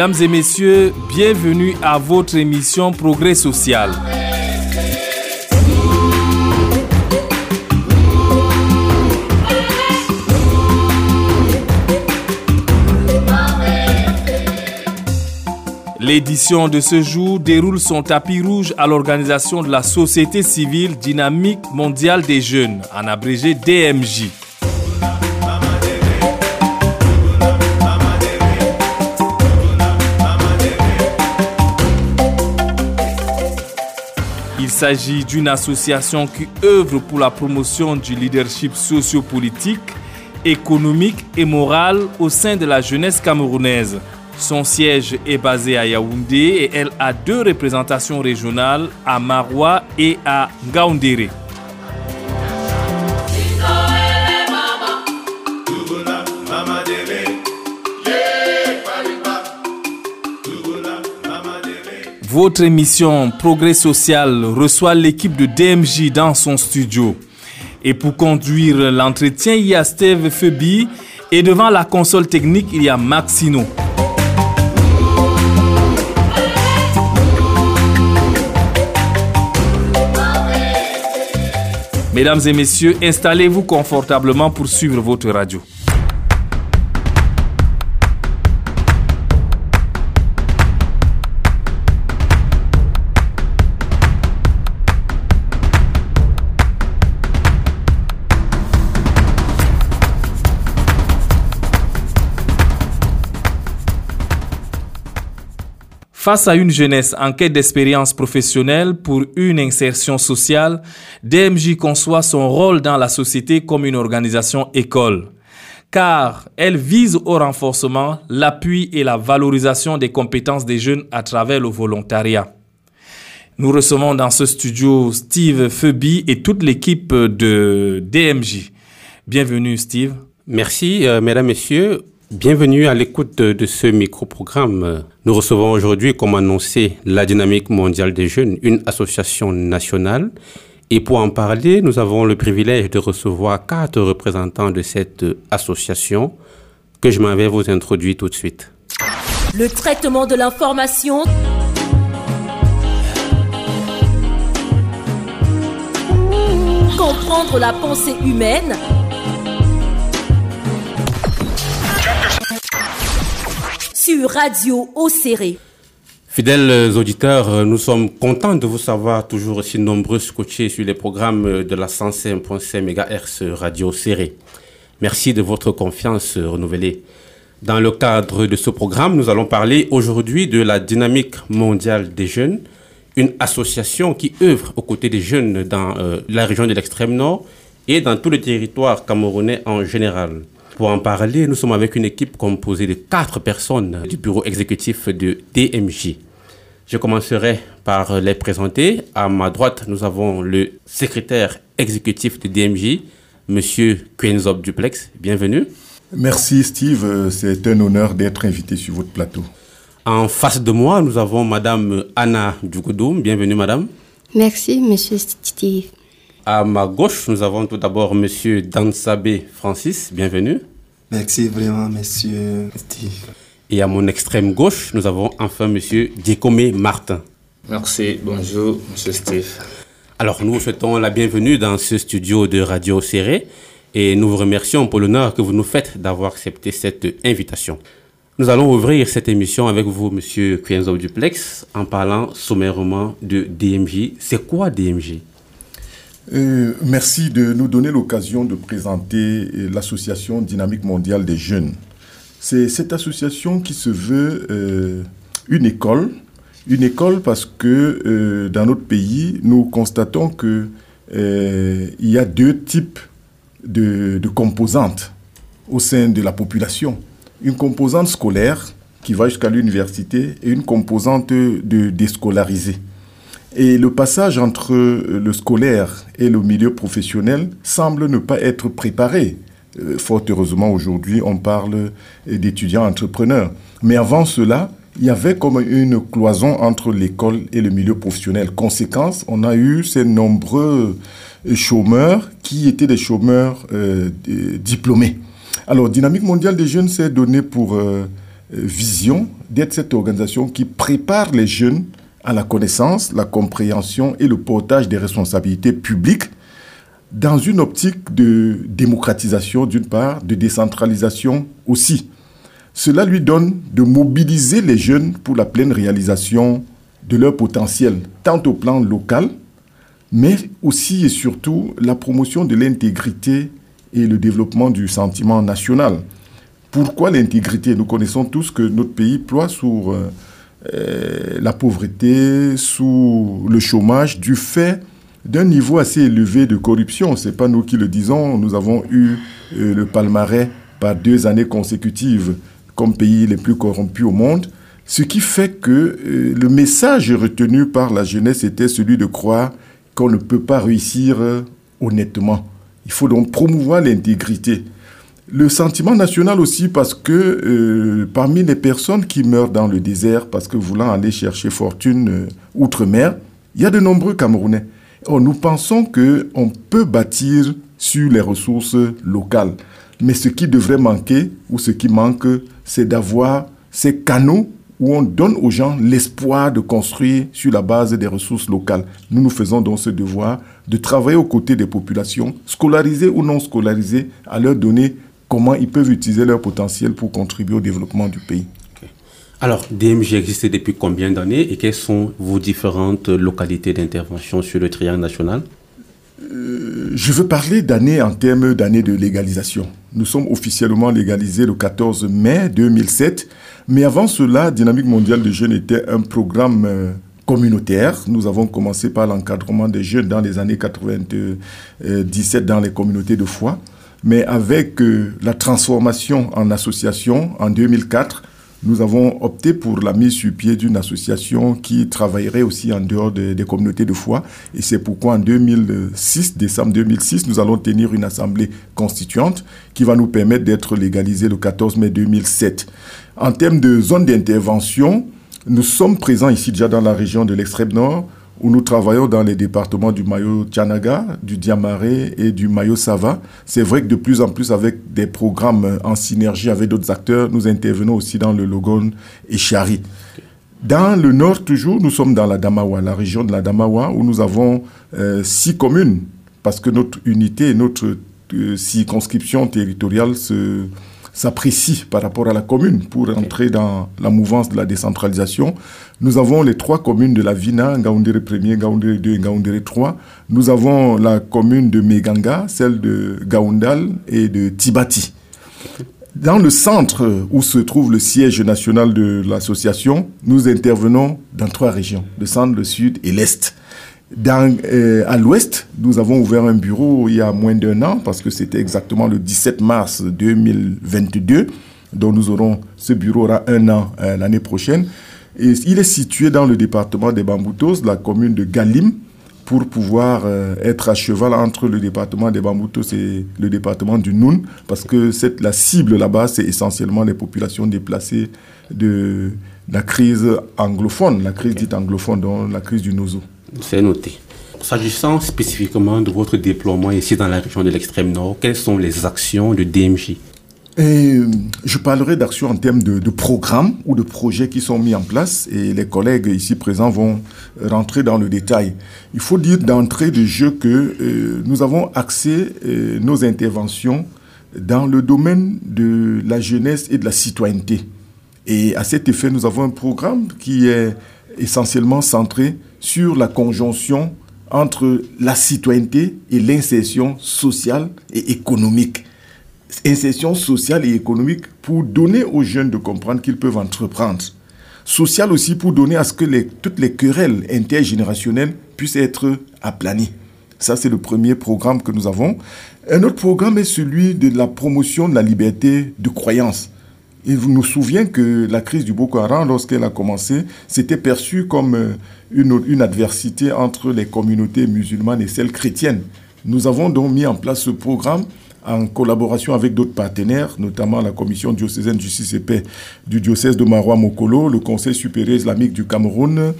Mesdames et messieurs, bienvenue à votre émission Progrès social. L'édition de ce jour déroule son tapis rouge à l'organisation de la Société civile dynamique mondiale des jeunes, en abrégé DMJ. S'agit d'une association qui œuvre pour la promotion du leadership sociopolitique, économique et moral au sein de la jeunesse camerounaise. Son siège est basé à Yaoundé et elle a deux représentations régionales à Maroua et à Ngaoundéré. Votre émission Progrès Social reçoit l'équipe de DMJ dans son studio. Et pour conduire l'entretien, il y a Steve Febi et devant la console technique, il y a Maxino. Mesdames et messieurs, installez-vous confortablement pour suivre votre radio. Face à une jeunesse en quête d'expérience professionnelle pour une insertion sociale, DMJ conçoit son rôle dans la société comme une organisation école, car elle vise au renforcement, l'appui et la valorisation des compétences des jeunes à travers le volontariat. Nous recevons dans ce studio Steve Feuby et toute l'équipe de DMJ. Bienvenue Steve. Merci, euh, mesdames, messieurs. Bienvenue à l'écoute de ce micro-programme. Nous recevons aujourd'hui, comme annoncé, la Dynamique mondiale des jeunes, une association nationale. Et pour en parler, nous avons le privilège de recevoir quatre représentants de cette association que je m'en vais vous introduire tout de suite. Le traitement de l'information. Comprendre la pensée humaine. Radio Océré. Fidèles auditeurs, nous sommes contents de vous savoir toujours aussi nombreux scotchés sur les programmes de la 105.5 MHz Radio Serré. Merci de votre confiance renouvelée. Dans le cadre de ce programme, nous allons parler aujourd'hui de la dynamique mondiale des jeunes, une association qui œuvre aux côtés des jeunes dans euh, la région de l'extrême nord et dans tout le territoire camerounais en général. Pour en parler, nous sommes avec une équipe composée de quatre personnes du bureau exécutif de DMJ. Je commencerai par les présenter. À ma droite, nous avons le secrétaire exécutif de DMJ, Monsieur Quenzob Duplex. Bienvenue. Merci Steve, c'est un honneur d'être invité sur votre plateau. En face de moi, nous avons Madame Anna Djougodoum. Bienvenue Madame. Merci Monsieur Steve. À ma gauche, nous avons tout d'abord Monsieur Dansabé Francis. Bienvenue. Merci vraiment, monsieur Steve. Et à mon extrême gauche, nous avons enfin monsieur Diekome Martin. Merci, bonjour, monsieur Steve. Alors, nous vous souhaitons la bienvenue dans ce studio de Radio Serré et nous vous remercions pour l'honneur que vous nous faites d'avoir accepté cette invitation. Nous allons ouvrir cette émission avec vous, monsieur Quenzo Duplex, en parlant sommairement de DMJ. C'est quoi DMJ euh, merci de nous donner l'occasion de présenter l'association Dynamique mondiale des jeunes. C'est cette association qui se veut euh, une école, une école parce que euh, dans notre pays, nous constatons que il y a deux types de, de, composantes au sein de la population. Une composante scolaire qui va jusqu'à l'université et une composante de déscolarisée. Et le passage entre le scolaire et le milieu professionnel semble ne pas être préparé. Euh, fort heureusement, aujourd'hui, on parle d'étudiants entrepreneurs. Mais avant cela, il y avait comme une cloison entre l'école et le milieu professionnel. Conséquence, on a eu ces nombreux chômeurs qui étaient des chômeurs euh, diplômés. Alors, Dynamique mondiale des jeunes s'est donné pour euh, vision d'être cette organisation qui prépare les jeunes à la connaissance, la compréhension et le portage des responsabilités publiques dans une optique de démocratisation d'une part, de décentralisation aussi. Cela lui donne de mobiliser les jeunes pour la pleine réalisation de leur potentiel, tant au plan local, mais aussi et surtout la promotion de l'intégrité et le développement du sentiment national. Pourquoi l'intégrité? Nous connaissons tous que notre pays ploie sur euh, la pauvreté, sous le chômage, du fait d'un niveau assez élevé de corruption. Ce n'est pas nous qui le disons, nous avons eu euh, le palmarès par deux années consécutives comme pays les plus corrompus au monde. Ce qui fait que euh, le message retenu par la jeunesse était celui de croire qu'on ne peut pas réussir honnêtement. Il faut donc promouvoir l'intégrité. Le sentiment national aussi parce que euh, parmi les personnes qui meurent dans le désert parce que voulant aller chercher fortune euh, outre-mer, il y a de nombreux Camerounais. Or, nous pensons qu'on peut bâtir sur les ressources locales. Mais ce qui devrait manquer, ou ce qui manque, c'est d'avoir ces canaux où on donne aux gens l'espoir de construire sur la base des ressources locales. Nous nous faisons donc ce devoir de travailler aux côtés des populations, scolarisées ou non scolarisées, à leur donner comment ils peuvent utiliser leur potentiel pour contribuer au développement du pays. Alors, DMJ existe depuis combien d'années et quelles sont vos différentes localités d'intervention sur le triangle national? Euh, Je veux parler d'années en termes d'années de légalisation. Nous sommes officiellement légalisés le 14 mai 2007, mais avant cela, Dynamique mondiale des jeunes était un programme euh, communautaire. Nous avons commencé par l'encadrement des jeunes dans les années 97 dans les communautés de foi. Mais avec euh, la transformation en association en 2004, nous avons opté pour la mise sur pied d'une association qui travaillerait aussi en dehors des communautés de foi. Et c'est pourquoi en 2006, décembre 2006, nous allons tenir une assemblée constituante qui va nous permettre d'être légalisés le 14 mai 2007. En termes de zone d'intervention, nous sommes présents ici déjà dans la région de l'extrême nord, où nous travaillons dans les départements du Mayo Tchanaga, du Diamaré et du Mayo Sava. C'est vrai que de plus en plus, avec des programmes en synergie avec d'autres acteurs, nous intervenons aussi dans le Logon et Chari. Dans le nord, toujours, nous sommes dans la Damawa, la région de la Damawa, où nous avons euh, six communes, parce que notre unité et notre euh, circonscription territoriale se s'apprécie par rapport à la commune pour entrer dans la mouvance de la décentralisation. Nous avons les trois communes de la Vina, Ngaoundéré 1er, Ngaoundéré 2 et Ngaoundéré 3. Nous avons la commune de Meganga, celle de Gaoundal et de Tibati. Dans le centre où se trouve le siège national de l'association, nous intervenons dans trois régions, le centre, le sud et l'est. Dans, euh, à l'ouest, nous avons ouvert un bureau il y a moins d'un an, parce que c'était exactement le 17 mars 2022, dont nous aurons, ce bureau aura un an euh, l'année prochaine. Et il est situé dans le département des Bamboutos, la commune de Galim, pour pouvoir euh, être à cheval entre le département des Bamboutos et le département du Noun, parce que cette, la cible là-bas, c'est essentiellement les populations déplacées de la crise anglophone, la crise dite anglophone, donc la crise du Nozo. C'est noté. S'agissant spécifiquement de votre déploiement ici dans la région de l'extrême nord, quelles sont les actions de DMJ et je parlerai d'actions en termes de, programmes ou de projets qui sont mis en place et les collègues ici présents vont rentrer dans le détail. Il faut dire d'entrée de jeu que euh, nous avons axé euh, nos interventions dans le domaine de la jeunesse et de la citoyenneté. Et à cet effet, nous avons un programme qui est essentiellement centré sur la conjonction entre la citoyenneté et l'insertion sociale et économique. Insertion sociale et économique pour donner aux jeunes de comprendre qu'ils peuvent entreprendre. Sociale aussi pour donner à ce que toutes les querelles intergénérationnelles puissent être aplanies. Ça, c'est le premier programme que nous avons. Un autre programme est celui de la promotion de la liberté de croyance. Il nous souvient que la crise du Boko Haram, lorsqu'elle a commencé, s'était perçue comme euh, une, adversité entre les communautés musulmanes et celles chrétiennes. Nous avons donc mis en place ce programme en collaboration avec d'autres partenaires, notamment la Commission diocésaine et paix du diocèse de Marois Mokolo, le Conseil supérieur islamique du Cameroun,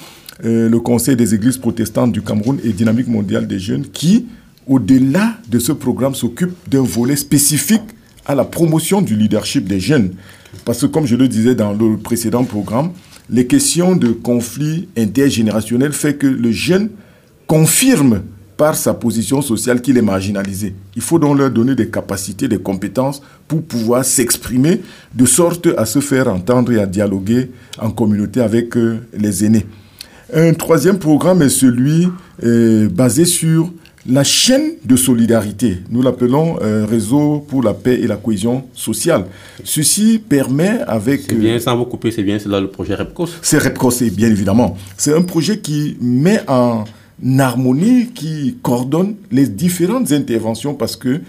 euh, le Conseil des églises protestantes du Cameroun et Dynamique mondiale des jeunes, qui, au-delà de ce programme, s'occupent d'un volet spécifique à la promotion du leadership des jeunes. Parce que comme je le disais dans le précédent programme, les questions de conflit intergénérationnel fait que le jeune confirme par sa position sociale qu'il est marginalisé. Il faut donc leur donner des capacités, des compétences pour pouvoir s'exprimer de sorte à se faire entendre et à dialoguer en communauté avec euh, les aînés. Un troisième programme est celui euh, basé sur la chaîne de solidarité. Nous l'appelons euh, Réseau pour la paix et la cohésion sociale. Ceci permet avec... C'est bien, sans vous couper, c'est bien, c'est là le projet REPCOS. C'est REPCOS, bien évidemment. C'est un projet qui met en harmonie qui coordonne les différentes interventions parce que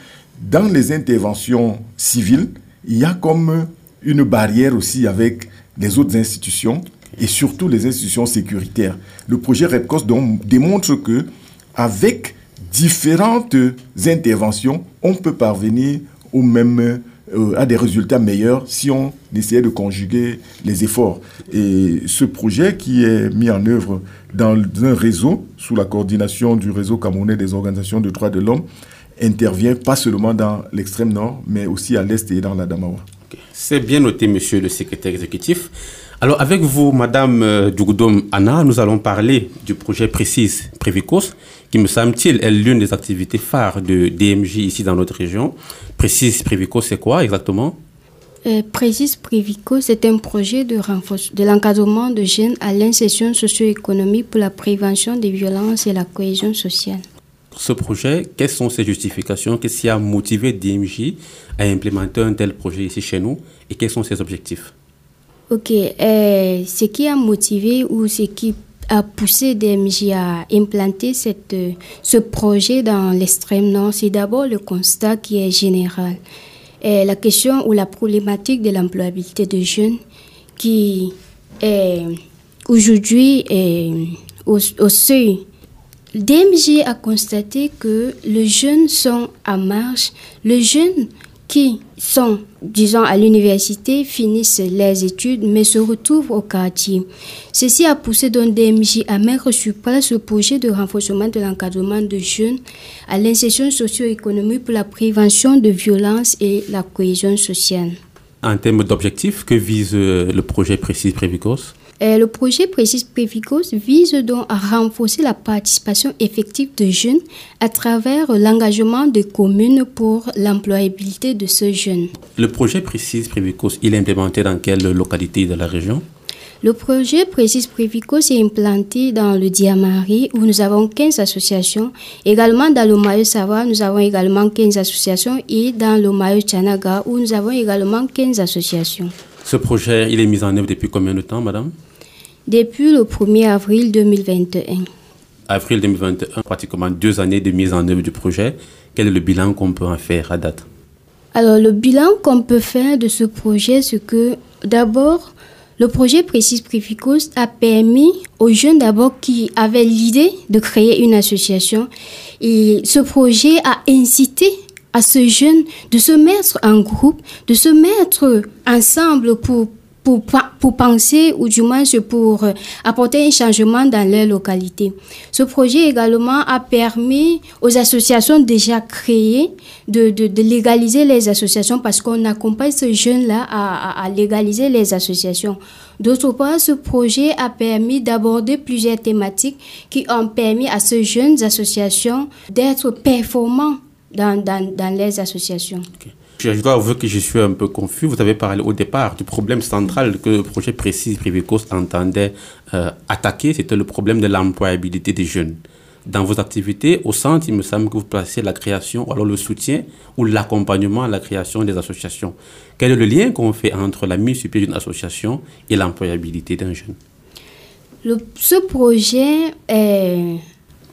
dans les interventions civiles, il y a comme une barrière aussi avec les autres institutions et surtout les institutions sécuritaires. Le projet REPCOS donc, démontre que avec différentes interventions, on peut parvenir au même euh, à des résultats meilleurs si on essayait de conjuguer les efforts. Et ce projet qui est mis en œuvre dans un réseau, sous la coordination du réseau camerounais des organisations de droits de l'homme, intervient pas seulement dans l'extrême nord, mais aussi à l'est et dans la Damawa. C'est bien noté, monsieur le secrétaire exécutif. Alors, avec vous, Madame euh, Djougoudoum Anna, nous allons parler du projet Précise Prévicos, qui me semble-t-il est l'une des activités phares de DMJ ici dans notre région. Précise Prévicos, c'est quoi exactement? Euh, Précise c'est un projet de renforcement de l'encadrement de jeunes à l'insertion socio-économique pour la prévention des violences et la cohésion sociale. Ce projet, quelles sont ses justifications? Qu'est-ce qui a motivé DMJ à implémenter un tel projet ici chez nous? Et quels sont ses objectifs? Ok, euh, ce qui a motivé ou ce qui a poussé DMJ à implanter cette, ce projet dans l'extrême nord, c'est d'abord le constat qui est général. Et la question ou la problématique de l'employabilité des jeunes qui est aujourd'hui au, au seuil. DMJ a constaté que les jeunes sont à marge. Les jeunes qui sont, disons, à l'université, finissent leurs études, mais se retrouvent au quartier. Ceci a poussé donc DMJ à mettre sur place le projet de renforcement de l'encadrement de jeunes à l'insertion socio-économique pour la prévention de violences et la cohésion sociale. En termes d'objectifs, que vise euh, le projet Précis Prévicos? Euh, le projet Précis Prévicos vise donc à renforcer la participation effective de jeunes à travers l'engagement des communes pour l'employabilité de ce jeunes. Le projet Précis Prévicos, il est implémenté dans quelle localité de la région? Le projet Précis Prévicos est implanté dans le Diamari où nous avons 15 associations. Également dans le Mayo Sava, nous avons également 15 associations et dans le Mayo Chanaga où nous avons également 15 associations. Ce projet, il est mis en œuvre depuis combien de temps, madame? Depuis le 1er avril 2021. Avril 2021, pratiquement deux années de mise en œuvre du projet. Quel est le bilan qu'on peut en faire à date? Alors, le bilan qu'on peut faire de ce projet, c'est que d'abord, le projet Précise Préficos a permis aux jeunes d'abord qui avaient l'idée de créer une association. Et ce projet a incité à ces jeunes de se mettre en groupe, de se mettre ensemble pour pour, pour penser ou du moins pour euh, apporter un changement dans leur localité. Ce projet également a permis aux associations déjà créées de, de, légaliser les associations parce qu'on accompagne ces jeunes-là à, à, à, légaliser les associations. D'autre part, ce projet a permis d'aborder plusieurs thématiques qui ont permis à ces jeunes associations d'être performants dans, dans, dans les associations. Je dois avouer que je suis un peu confus. Vous avez parlé au départ du problème central que le projet précis Privicos entendait euh, attaquer, c'était le problème de l'employabilité des jeunes. Dans vos activités, au centre, il me semble que vous placez la création, ou alors le soutien ou l'accompagnement à la création des associations. Quel est le lien qu'on fait entre la mise sur pied d'une association et l'employabilité d'un jeune? Ce projet est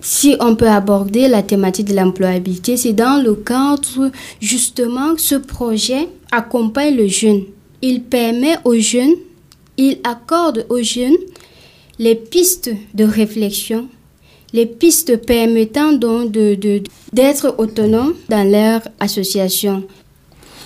si on peut aborder la thématique de l'employabilité, c'est dans le cadre justement ce projet accompagne le jeune. Il permet aux jeunes, il accorde aux jeunes les pistes de réflexion, les pistes permettant donc d'être autonomes dans leur association.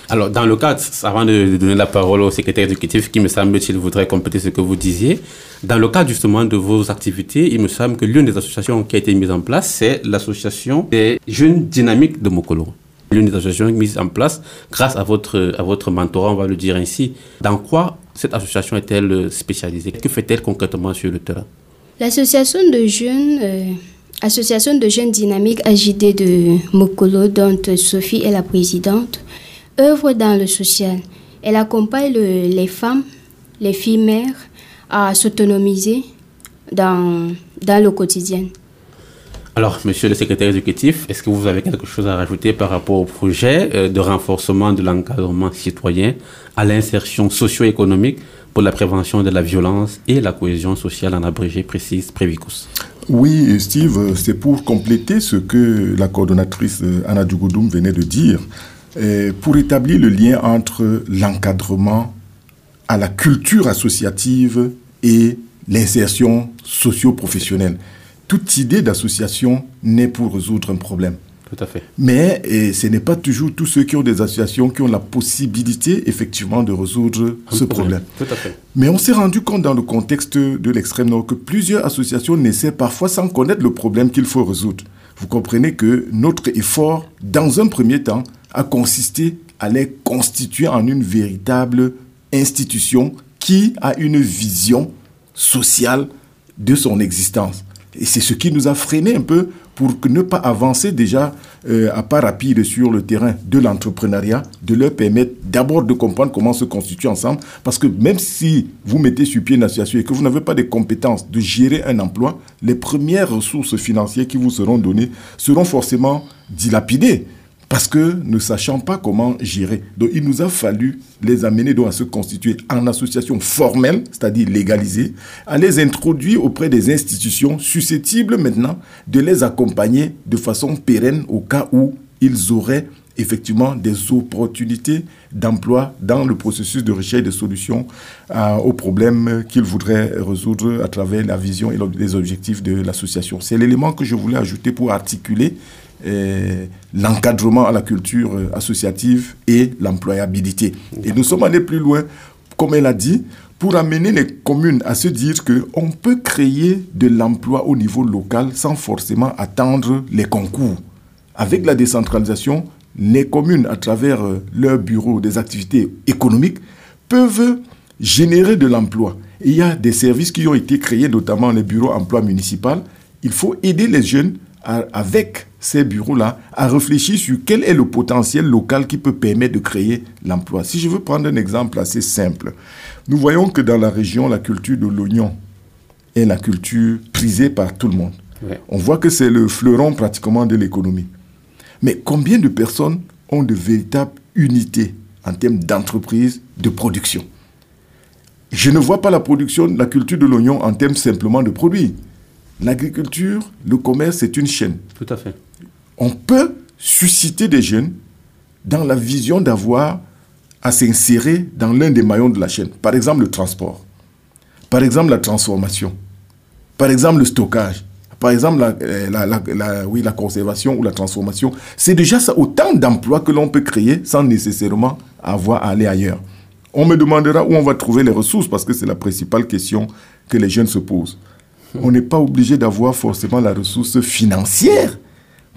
Alors, dans le cadre, avant de donner la parole au secrétaire exécutif, qui me semble-t-il voudrait compléter ce que vous disiez, dans le cadre justement de vos activités, il me semble que l'une des associations qui a été mise en place, c'est l'association des jeunes dynamiques de Mokolo. l'une des associations mises en place grâce à votre, à votre mentorat, on va le dire ainsi. Dans quoi cette association est-elle spécialisée? Que fait-elle concrètement sur le terrain? L'association de jeunes, euh, association de jeunes dynamiques AJD de Mokolo, dont Sophie est la présidente, œuvre dans le social. Elle accompagne les femmes, les filles mères à s'autonomiser dans, dans le quotidien. Alors, monsieur le secrétaire exécutif, est-ce que vous avez quelque chose à rajouter par rapport au projet euh, de renforcement de l'encadrement citoyen à l'insertion socio-économique pour la prévention de la violence et la cohésion sociale en abrégé précise Prévicus Oui, Steve, c'est pour compléter ce que la coordonnatrice euh, Anna Djougoudoum venait de dire, pour établir le lien entre l'encadrement à la culture associative et l'insertion socio-professionnelle. Toute idée d'association n'est pour résoudre un problème. Tout à fait. Mais ce n'est pas toujours tous ceux qui ont des associations qui ont la possibilité effectivement de résoudre ce problème. Tout à fait. Mais on s'est rendu compte dans le contexte de l'extrême nord que plusieurs associations naissaient parfois sans connaître le problème qu'il faut résoudre. Vous comprenez que notre effort, dans un premier temps, a consisté à les constituer en une véritable institution qui a une vision sociale de son existence. Et c'est ce qui nous a freiné un peu pour ne pas avancer déjà euh, à pas rapide sur le terrain de l'entrepreneuriat, de leur permettre d'abord de comprendre comment se constituer ensemble. Parce que même si vous mettez sur pied une association et que vous n'avez pas de compétences de gérer un emploi, les premières ressources financières qui vous seront données seront forcément dilapidées parce que ne sachant pas comment gérer. Donc il nous a fallu les amener donc à se constituer en association formelle, c'est-à-dire légalisée, à les introduire auprès des institutions susceptibles maintenant de les accompagner de façon pérenne au cas où ils auraient effectivement des opportunités d'emploi dans le processus de recherche de solutions euh, aux problèmes qu'ils voudraient résoudre à travers la vision et les objectifs de l'association. C'est l'élément que je voulais ajouter pour articuler l'encadrement à la culture euh, associative et l'employabilité. Et nous sommes allés plus loin, comme elle a dit, pour amener les communes à se dire qu'on peut créer de l'emploi au niveau local sans forcément attendre les concours. Avec la décentralisation, les communes, à travers euh, leurs bureaux des activités économiques, peuvent générer de l'emploi. Il y a des services qui ont été créés, notamment les bureaux emploi municipal. Il faut aider les jeunes avec ces bureaux-là à réfléchir sur quel est le potentiel local qui peut permettre de créer l'emploi. Si je veux prendre un exemple assez simple, nous voyons que dans la région, la culture de l'oignon est la culture prisée par tout le monde. On voit que c'est le fleuron pratiquement de l'économie. Mais combien de personnes ont de véritables unités en termes d'entreprise, de production? Je ne vois pas la production, la culture de l'oignon en termes simplement de produits. L'agriculture, le commerce, c'est une chaîne. Tout à fait. On peut susciter des jeunes dans la vision d'avoir à s'insérer dans l'un des maillons de la chaîne. Par exemple, le transport. Par exemple, la transformation. Par exemple, le stockage. Par exemple, la, euh, la conservation ou la transformation. C'est déjà ça, autant d'emplois que l'on peut créer sans nécessairement avoir à aller ailleurs. On me demandera où on va trouver les ressources parce que c'est la principale question que les jeunes se posent on n'est pas obligé d'avoir forcément la ressource financière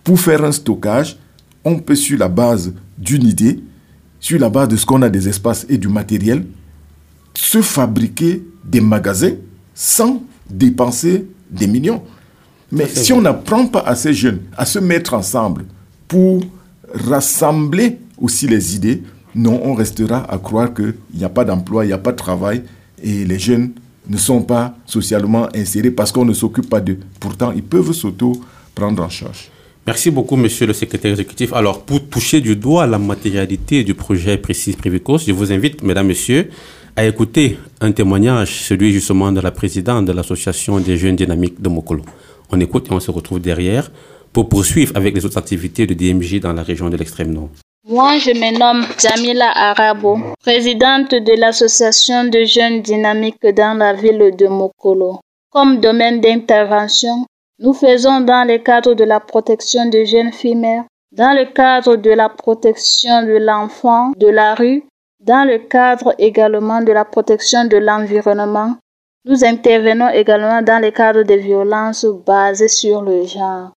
pour faire un stockage. On peut, sur la base d'une idée, sur la base de ce qu'on a des espaces et du matériel, se fabriquer des magasins sans dépenser des millions. Mais si on n'apprend pas à ces jeunes à se mettre ensemble pour rassembler aussi les idées, non, on restera à croire qu'il n'y a pas d'emploi, il n'y a pas de travail et les jeunes ne sont pas socialement insérés parce qu'on ne s'occupe pas d'eux. Pourtant, ils peuvent s'auto-prendre en charge. Merci beaucoup, monsieur le secrétaire exécutif. Alors, pour toucher du doigt la matérialité du projet Précis Prévicos, je vous invite, mesdames, messieurs, à écouter un témoignage, celui justement de la présidente de l'association des jeunes dynamiques de Mokolo. On écoute et on se retrouve derrière pour poursuivre avec les autres activités de DMJ dans la région de l'extrême nord. Moi, je me nomme Jamila Arabo, présidente de l'association de jeunes dynamiques dans la ville de Mokolo. Comme domaine d'intervention, nous faisons dans le cadre de la protection des jeunes filles dans le cadre de la protection de l'enfant de la rue, dans le cadre également de la protection de l'environnement. Nous intervenons également dans le cadre des violences basées sur le genre.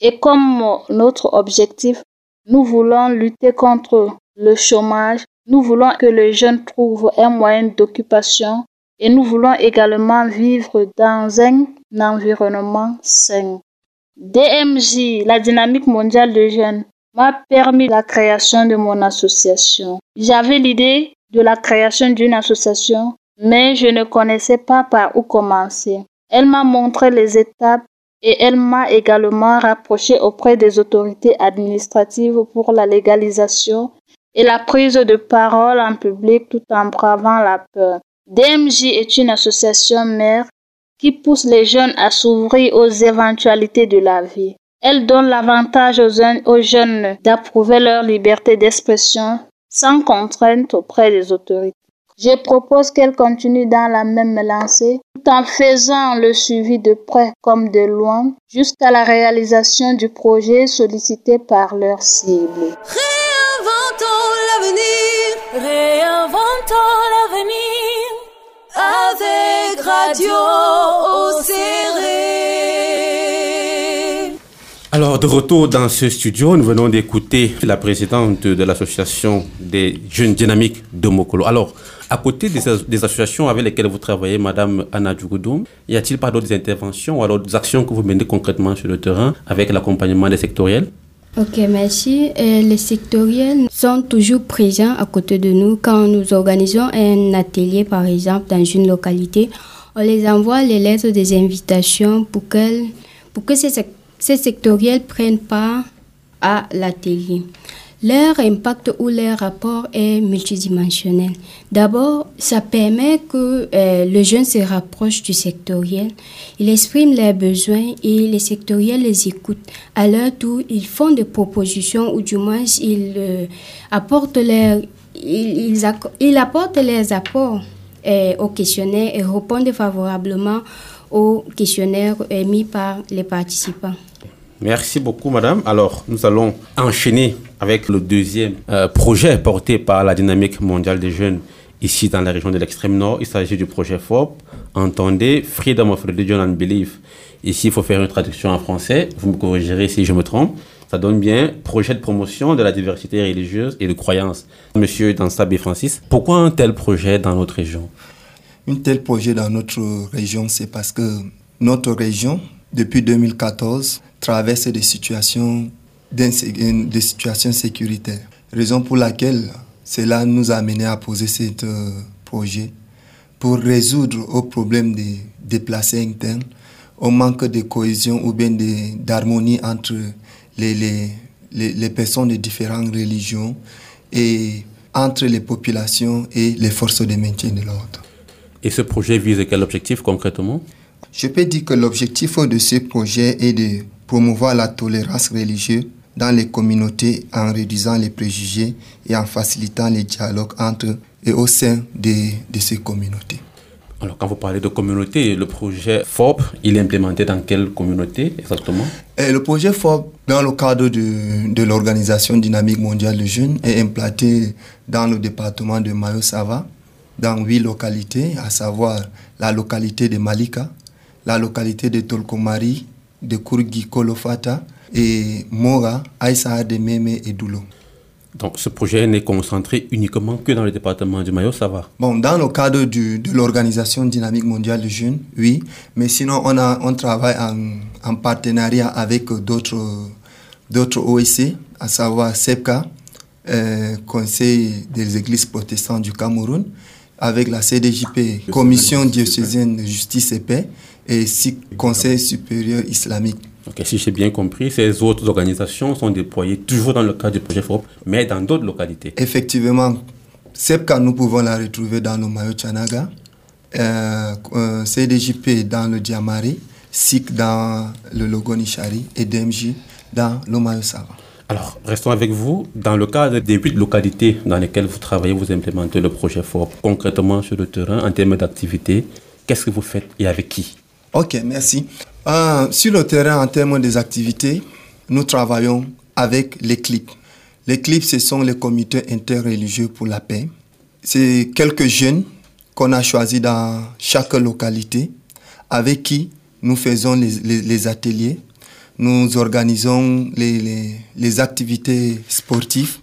Et comme notre objectif nous voulons lutter contre le chômage, nous voulons que les jeunes trouvent un moyen d'occupation et nous voulons également vivre dans un environnement sain. DMJ, la dynamique mondiale de jeunes, m'a permis la création de mon association. J'avais l'idée de la création d'une association, mais je ne connaissais pas par où commencer. Elle m'a montré les étapes et elle m'a également rapproché auprès des autorités administratives pour la légalisation et la prise de parole en public tout en bravant la peur. DMJ est une association mère qui pousse les jeunes à s'ouvrir aux éventualités de la vie. Elle donne l'avantage aux, jeunes d'approuver leur liberté d'expression sans contrainte auprès des autorités. Je propose qu'elle continue dans la même lancée tout en faisant le suivi de près comme de loin jusqu'à la réalisation du projet sollicité par leur cible. Réinventons l'avenir, réinventons l'avenir avec Radio Alors, de retour dans ce studio, nous venons d'écouter la présidente de l'association des jeunes dynamiques de Mokolo. Alors, à côté des, associations avec lesquelles vous travaillez, Madame Anna Djougoudoum, y a-t-il pas d'autres interventions ou alors d'autres actions que vous menez concrètement sur le terrain avec l'accompagnement des sectoriels? Ok, merci. les sectoriels sont toujours présents à côté de nous. Quand nous organisons un atelier, par exemple, dans une localité, on les envoie les lettres des invitations pour, pour que ces ces sectoriels prennent part à l'atelier. Leur impact ou leur rapport est multidimensionnel. D'abord, ça permet que euh, le jeune se rapproche du sectoriel. Il exprime leurs besoins et les sectoriels les écoutent. À leur tour, ils font des propositions ou du moins ils euh, apportent leurs ils, apportent leurs apports euh, au questionnaire et répondent favorablement aux questionnaires émis par les participants. Merci beaucoup, madame. Alors, nous allons enchaîner avec le deuxième euh, projet porté par la dynamique mondiale des jeunes ici dans la région de l'extrême nord. Il s'agit du projet FOP. Entendez, Freedom of Religion and Belief. Ici, il faut faire une traduction en français. Vous me corrigerez si je me trompe. Ça donne bien projet de promotion de la diversité religieuse et de croyance. Monsieur Dansabé Francis, pourquoi un tel projet dans notre région? Un tel projet dans notre région, c'est parce que notre région, depuis 2014, traverse des situations, des situations sécuritaires. Raison pour laquelle cela nous a amené à poser ce euh, projet pour résoudre au problème des déplacés internes, au manque de cohésion ou bien d'harmonie entre les, les, les, personnes de différentes religions et entre les populations et les forces de maintien de l'ordre. Et ce projet vise quel objectif concrètement? Je peux dire que l'objectif de ce projet est de promouvoir la tolérance religieuse dans les communautés en réduisant les préjugés et en facilitant les dialogues entre et au sein de, de ces communautés. Alors, quand vous parlez de communauté, le projet FOP, il est implémenté dans quelle communauté exactement et Le projet FOP, dans le cadre de, de l'Organisation dynamique mondiale de jeunes, est implanté dans le département de Mayo-Sava, dans huit localités, à savoir la localité de Malika, la localité de Tolkomari, de Kurgi Kolofata et Mora, Aïssa de Meme et Doulo. Donc ce projet n'est concentré uniquement que dans le département du Mayo, ça va? Bon, dans le cadre du, de l'Organisation dynamique mondiale des jeunes, oui, mais sinon on, a, on travaille en, en partenariat avec d'autres d'autres OEC, à savoir SEPCA, euh, Conseil des églises protestantes du Cameroun, avec la CDJP, Commission diocésaine de justice et paix, et SIC, Conseil supérieur islamique. Si j'ai bien compris, ces autres organisations sont déployées toujours dans le cadre du projet FOP, mais dans d'autres localités. Effectivement, SEPCA, nous pouvons la retrouver dans le Mayo Chanaga, euh, euh CDJP dans le Diamari, SIC dans le Logonishari et DMJ dans le Mayo Sava. Alors, restons avec vous. Dans le cadre des huit localités dans lesquelles vous travaillez, vous implémentez le projet FOP concrètement sur le terrain en termes d'activité. Qu'est-ce que vous faites et avec qui? Ok, merci. Euh, sur le terrain, en termes des activités, nous travaillons avec les CLIP. Les CLIP, ce sont les comités interreligieux pour la paix. C'est quelques jeunes qu'on a choisis dans chaque localité avec qui nous faisons les, ateliers. nous organisons les, les, activités sportives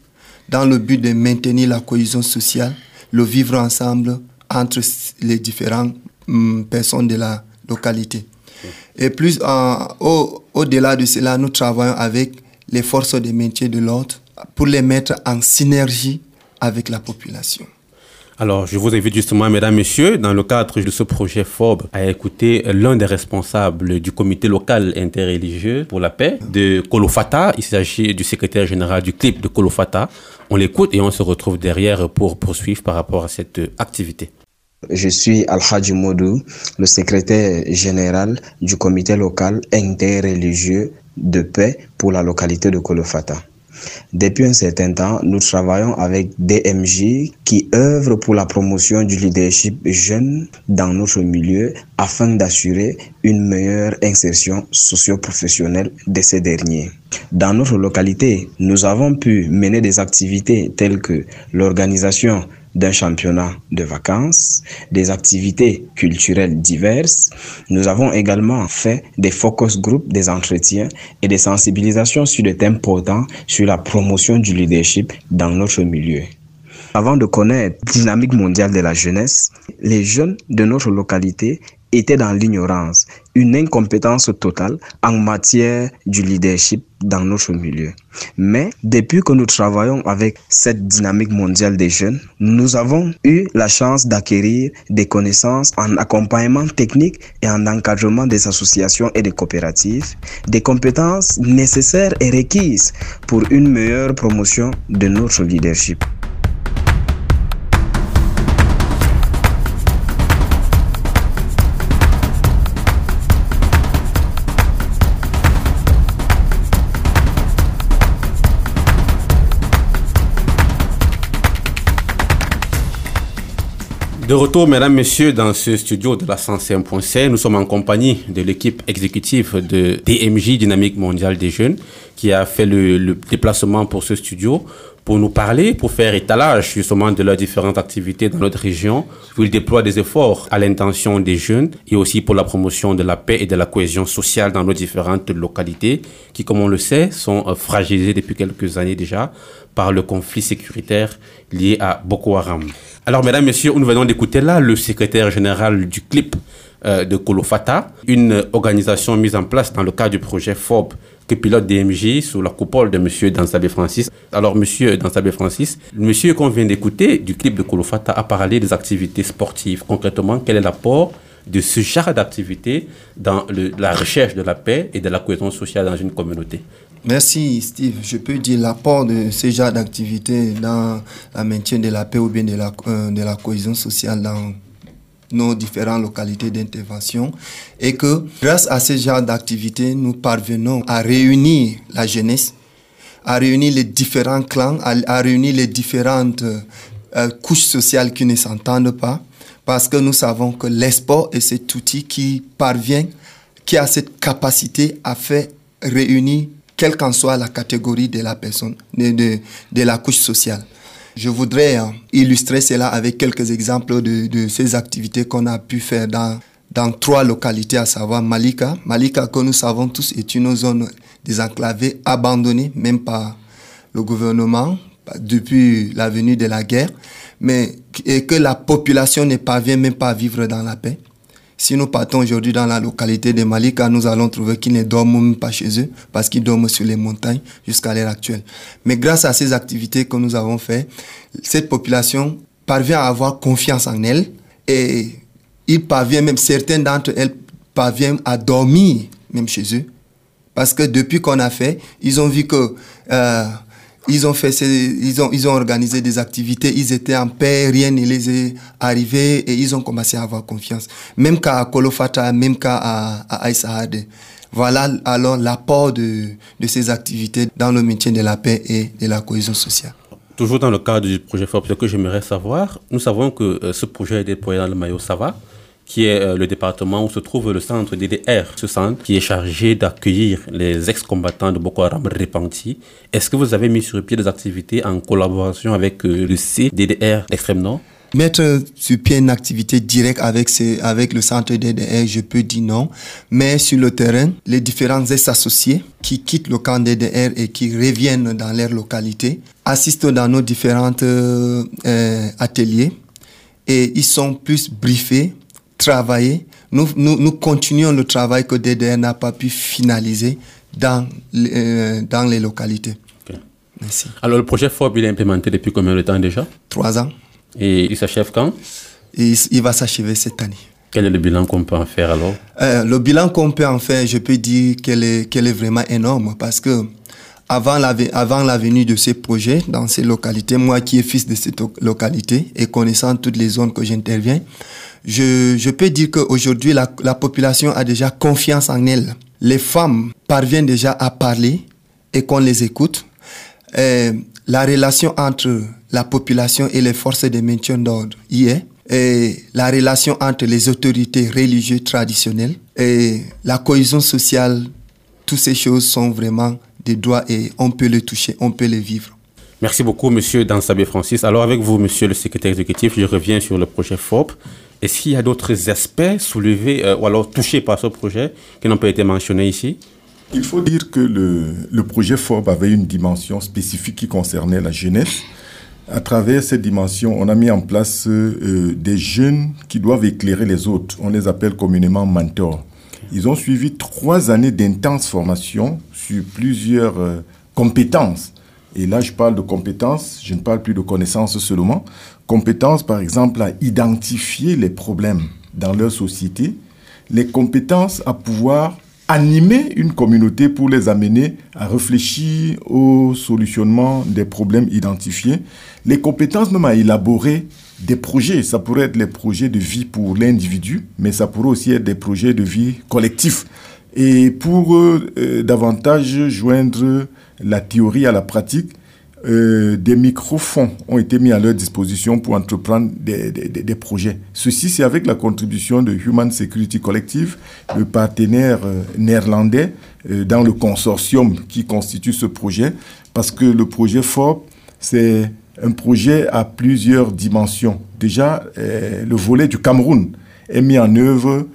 dans le but de maintenir la cohésion sociale, le vivre ensemble entre les différentes hum, personnes de la localité. Et plus au-delà de cela, nous travaillons avec les forces de maintien de l'ordre pour les mettre en synergie avec la population. Alors, je vous invite justement, mesdames, messieurs, dans le cadre de ce projet FOB, à écouter l'un des responsables du comité local interreligieux pour la paix de Kolofata. Il s'agit du secrétaire général du clip de Kolofata. On l'écoute et on se retrouve derrière pour poursuivre par rapport à cette activité. Je suis Al-Hadji Modou, le secrétaire général du comité local interreligieux de paix pour la localité de Kolofata. Depuis un certain temps, nous travaillons avec DMJ qui œuvre pour la promotion du leadership jeune dans notre milieu afin d'assurer une meilleure insertion socio-professionnelle de ces derniers. Dans notre localité, nous avons pu mener des activités telles que l'organisation d'un championnat de vacances, des activités culturelles diverses. Nous avons également fait des focus group, des entretiens et des sensibilisations sur des thèmes portant sur la promotion du leadership dans notre milieu. Avant de connaître la dynamique mondiale de la jeunesse, les jeunes de notre localité était dans l'ignorance, une incompétence totale en matière du leadership dans notre milieu. Mais depuis que nous travaillons avec cette dynamique mondiale des jeunes, nous avons eu la chance d'acquérir des connaissances en accompagnement technique et en encadrement des associations et des coopératives, des compétences nécessaires et requises pour une meilleure promotion de notre leadership. De retour, mesdames, messieurs, dans ce studio de la 105.c, nous sommes en compagnie de l'équipe exécutive de DMJ, Dynamique Mondiale des Jeunes, qui a fait le, déplacement pour ce studio pour nous parler, pour faire étalage justement de leurs différentes activités dans notre région, où ils déploient des efforts à l'intention des jeunes et aussi pour la promotion de la paix et de la cohésion sociale dans nos différentes localités, qui, comme on le sait, sont euh, fragilisées depuis quelques années déjà par le conflit sécuritaire lié à Boko Haram. Alors, mesdames, messieurs, nous venons d'écouter là le secrétaire général du CLIP euh, de Kolofata, une organisation mise en place dans le cadre du projet FOB que pilote DMJ sous la coupole de monsieur Dansabé Francis. Alors, monsieur Dansabé Francis, monsieur qu'on vient d'écouter du clip de Kolofata a parlé des activités sportives. Concrètement, quel est l'apport de ce genre d'activité dans la recherche de la paix et de la cohésion sociale dans une communauté? Merci Steve. Je peux dire l'apport de ce genre d'activité dans le maintien de la paix ou bien de la, euh, de la cohésion sociale dans nos différentes localités d'intervention et que grâce à ce genre d'activité, nous parvenons à réunir la jeunesse, à réunir les différents clans, à, réunir les différentes euh, couches sociales qui ne s'entendent pas parce que nous savons que l'espoir est cet outil qui parvient, qui a cette capacité à faire réunir quelle qu'en soit la catégorie de la personne, de, de la couche sociale. Je voudrais hein, illustrer cela avec quelques exemples de, de ces activités qu'on a pu faire dans, dans trois localités, à savoir Malika. Malika, que nous savons tous, est une zone désenclavée, abandonnée, même par le gouvernement, depuis la venue de la guerre, mais et que la population ne parvient même pas à vivre dans la paix. Si nous partons aujourd'hui dans la localité de Malika, nous allons trouver qu'ils ne dorment même pas chez eux parce qu'ils dorment sur les montagnes jusqu'à l'heure actuelle. Mais grâce à ces activités que nous avons faites, cette population parvient à avoir confiance en elle et ils parviennent même, certains d'entre elles parviennent à dormir même chez eux. Parce que depuis qu'on a fait, ils ont vu que euh, ils ont fait, ils ont, ils ont organisé des activités, ils étaient en paix, rien ne les est arrivé et ils ont commencé à avoir confiance. Même qu'à Kolofata, même qu'à à, Voilà alors l'apport de, de ces activités dans le maintien de la paix et de la cohésion sociale. Toujours dans le cadre du projet FOP, ce que j'aimerais savoir, nous savons que euh, ce projet est déployé dans le maillot Sava qui est euh, le département où se trouve le centre DDR. Ce centre qui est chargé d'accueillir les ex-combattants de Boko Haram repentis. Est-ce que vous avez mis sur pied des activités en collaboration avec euh, le CDDR d'extrême nord? Mettre sur pied une activité directe avec, avec le centre DDR, je peux dire non. Mais sur le terrain, les différents ex-associés qui quittent le camp DDR et qui reviennent dans leur localité assistent dans nos différents euh, ateliers et ils sont plus briefés, travaillés. Nous, nous, nous continuons le travail que DDR n'a pas pu finaliser dans, euh, dans les localités. Merci. Alors le projet FOB, il est implémenté depuis combien de temps déjà? Trois ans. Et il s'achève quand? Il, il, va s'achever cette année. Quel est le bilan qu'on peut en faire alors? Euh, Le bilan qu'on peut en faire, je peux dire qu'elle est, qu'elle est vraiment énorme parce que avant la, avant la venue de ces projets dans ces localités, moi qui est fils de cette localité et connaissant toutes les zones que j'interviens, je, peux dire qu'aujourd'hui, la, la population a déjà confiance en elle. Les femmes parviennent déjà à parler et qu'on les écoute. Et la relation entre la population et les forces de maintien d'ordre y est. La relation entre les autorités religieuses traditionnelles et la cohésion sociale, toutes ces choses sont vraiment des droits et on peut les toucher, on peut les vivre. Merci beaucoup, monsieur Dansabé Francis. Alors, avec vous, monsieur le secrétaire exécutif, je reviens sur le projet FOP. Est-ce qu'il y a d'autres aspects soulevés euh, ou alors touchés par ce projet qui n'ont pas été mentionnés ici? Il faut dire que le, le projet FOB avait une dimension spécifique qui concernait la jeunesse. À travers cette dimension, on a mis en place euh, des jeunes qui doivent éclairer les autres. On les appelle communément mentors. Ils ont suivi trois années d'intense formation sur plusieurs euh, compétences. Et là, je parle de compétences, je ne parle plus de connaissances seulement. Compétences, par exemple, à identifier les problèmes dans leur société. Les compétences à pouvoir animer une communauté pour les amener à réfléchir au solutionnement des problèmes identifiés. Les compétences même à élaborer des projets. Ça pourrait être les projets de vie pour l'individu, mais ça pourrait aussi être des projets de vie collectifs. Et pour euh, davantage joindre la théorie à la pratique, euh, des microfonds ont été mis à leur disposition pour entreprendre des, projets. Ceci, c'est avec la contribution de Human Security Collective, le partenaire euh, néerlandais euh, dans le consortium qui constitue ce projet, parce que le projet FOB, c'est un projet à plusieurs dimensions. Déjà, euh, le volet du Cameroun est mis en œuvre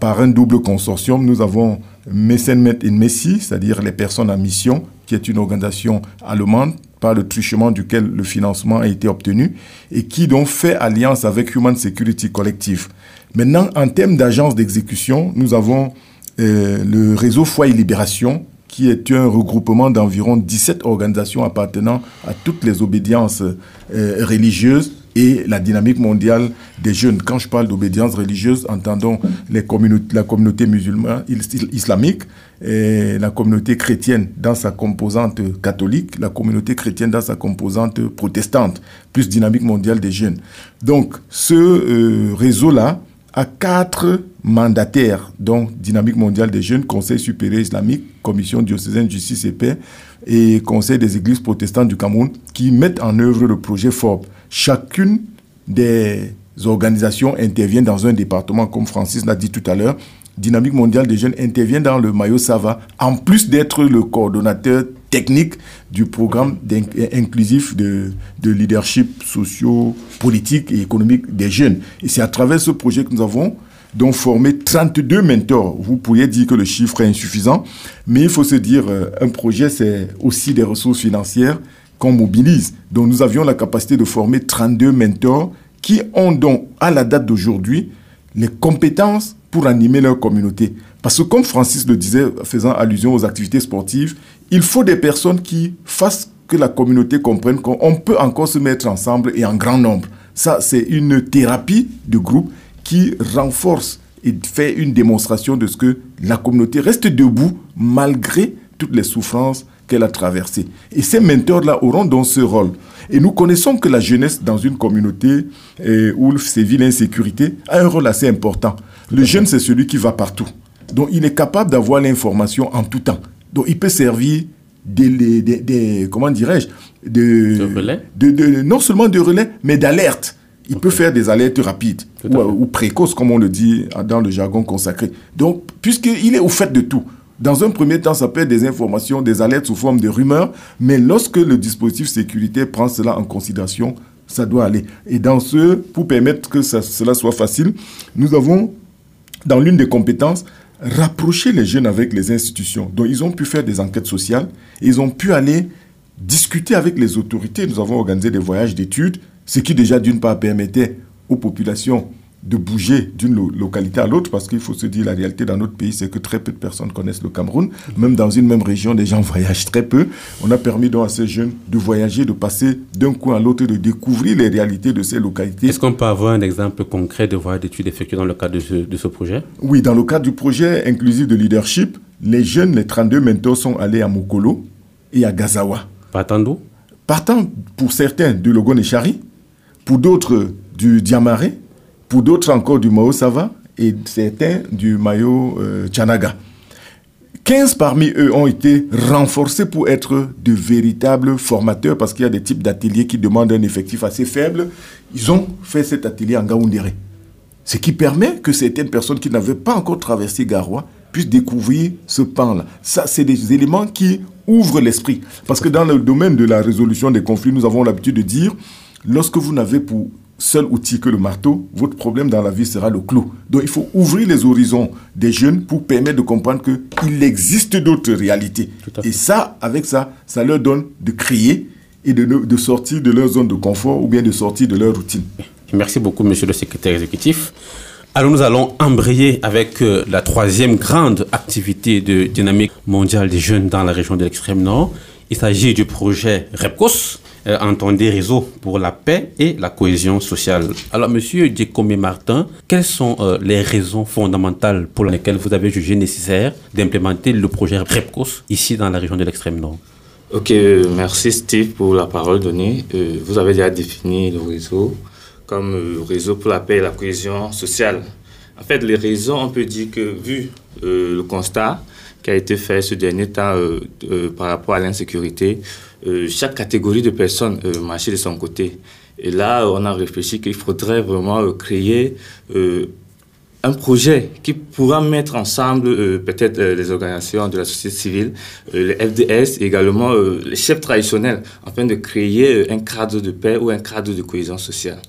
par un double consortium. Nous avons Messenmet et Messi, c'est-à-dire les personnes en mission, qui est une organisation allemande par le truchement duquel le financement a été obtenu et qui donc fait alliance avec Human Security Collective. Maintenant, en termes d'agence d'exécution, nous avons euh, le réseau Foi et Libération qui est un regroupement d'environ 17 organisations appartenant à toutes les obédiences euh, religieuses et la dynamique mondiale des jeunes. Quand je parle d'obédience religieuse, entendons la communauté musulmane, islamique, la communauté chrétienne dans sa composante catholique, la communauté chrétienne dans sa composante protestante, plus dynamique mondiale des jeunes. Donc, ce euh, réseau-là a quatre mandataires, dont Dynamique mondiale des jeunes, Conseil supérieur islamique, Commission diocésaine justice et paix et Conseil des églises protestantes du Cameroun, qui mettent en œuvre le projet FOB. Chacune des organisations intervient dans un département, comme Francis l'a dit tout à l'heure. Dynamique mondiale des jeunes intervient dans le maillot Sava, en plus d'être le coordonnateur technique du programme inclusif de, de leadership socio, politique et économique des jeunes. Et c'est à travers ce projet que nous avons donc formé 32 mentors. Vous pourriez dire que le chiffre est insuffisant, mais il faut se dire, euh, un projet, c'est aussi des ressources financières qu'on mobilise. Donc nous avions la capacité de former 32 mentors qui ont donc, à la date d'aujourd'hui, les compétences pour animer leur communauté. Parce que comme Francis le disait, faisant allusion aux activités sportives, il faut des personnes qui fassent que la communauté comprenne qu'on peut encore se mettre ensemble et en grand nombre. Ça, c'est une thérapie de groupe qui renforce et fait une démonstration de ce que la communauté reste debout malgré toutes les souffrances qu'elle a traversées. Et ces mentors-là auront donc ce rôle. Et nous connaissons que la jeunesse dans une communauté eh, où sévit l'insécurité a un rôle assez important. Le jeune, c'est celui qui va partout. Donc il est capable d'avoir l'information en tout temps. Donc il peut servir des, des, des comment dirais-je, de, de relais de, de, non seulement de relais, mais d'alerte. Il peut faire des alertes rapides ou, ou, précoces, comme on le dit dans le jargon consacré. Donc, puisqu'il est au fait de tout. Dans un premier temps, ça peut être des informations, des alertes sous forme de rumeurs, mais lorsque le dispositif sécurité prend cela en considération, ça doit aller. Et dans ce, pour permettre que ça, cela soit facile, nous avons, dans l'une des compétences, rapproché les jeunes avec les institutions. Donc, ils ont pu faire des enquêtes sociales, et ils ont pu aller discuter avec les autorités. Nous avons organisé des voyages d'études, ce qui déjà d'une part permettait aux populations de bouger d'une localité à l'autre, parce qu'il faut se dire, la réalité dans notre pays, c'est que très peu de personnes connaissent le Cameroun. Même dans une même région, les gens voyagent très peu. On a permis donc à ces jeunes de voyager, de passer d'un coin à l'autre, de découvrir les réalités de ces localités. Est-ce qu'on peut avoir un exemple concret de voyage d'études effectué dans le cadre de ce, de ce projet? Oui, dans le cadre du projet inclusif de leadership, les jeunes, les 32 mentors sont allés à Mokolo et à Gazawa. Partant d'où? Partant pour certains de Logon-Echari, pour d'autres du Diamaré, pour d'autres encore du Mao Sava et certains du Mayo euh, Chanaga. 15 parmi eux ont été renforcés pour être de véritables formateurs parce qu'il y a des types d'ateliers qui demandent un effectif assez faible. Ils ont fait cet atelier en Gaoundéré. Ce qui permet que certaines personnes qui n'avaient pas encore traversé Garoua puissent découvrir ce pan-là. Ça, c'est des éléments qui ouvrent l'esprit. Parce que dans le domaine de la résolution des conflits, nous avons l'habitude de dire, lorsque vous n'avez pour seul outil que le marteau, votre problème dans la vie sera le clou. Donc il faut ouvrir les horizons des jeunes pour permettre de comprendre qu'il existe d'autres réalités. Et ça, avec ça, ça leur donne de créer et de, de sortir de leur zone de confort ou bien de sortir de leur routine. Merci beaucoup, monsieur le secrétaire exécutif. Alors nous allons embrayer avec euh, la troisième grande activité de dynamique mondiale des jeunes dans la région de l'extrême nord. Il s'agit du projet REPCOS, euh, entendez réseau pour la paix et la cohésion sociale. Alors, monsieur Djekome Martin, quelles sont euh, les raisons fondamentales pour lesquelles vous avez jugé nécessaire d'implémenter le projet REPCOS ici dans la région de l'extrême nord? Ok, merci Steve pour la parole donnée. Euh, vous avez déjà défini le réseau comme euh, réseau pour la paix et la cohésion sociale. En fait, les raisons, on peut dire que vu euh, le constat qui a été fait ce dernier temps euh, euh, par rapport à l'insécurité, euh, chaque catégorie de personnes euh, marchait de son côté. Et là, on a réfléchi qu'il faudrait vraiment euh, créer un projet qui pourra mettre ensemble euh, peut-être euh, les organisations de la société civile, euh, les FDS également les chefs traditionnels, afin de créer un cadre de paix ou un cadre de cohésion sociale.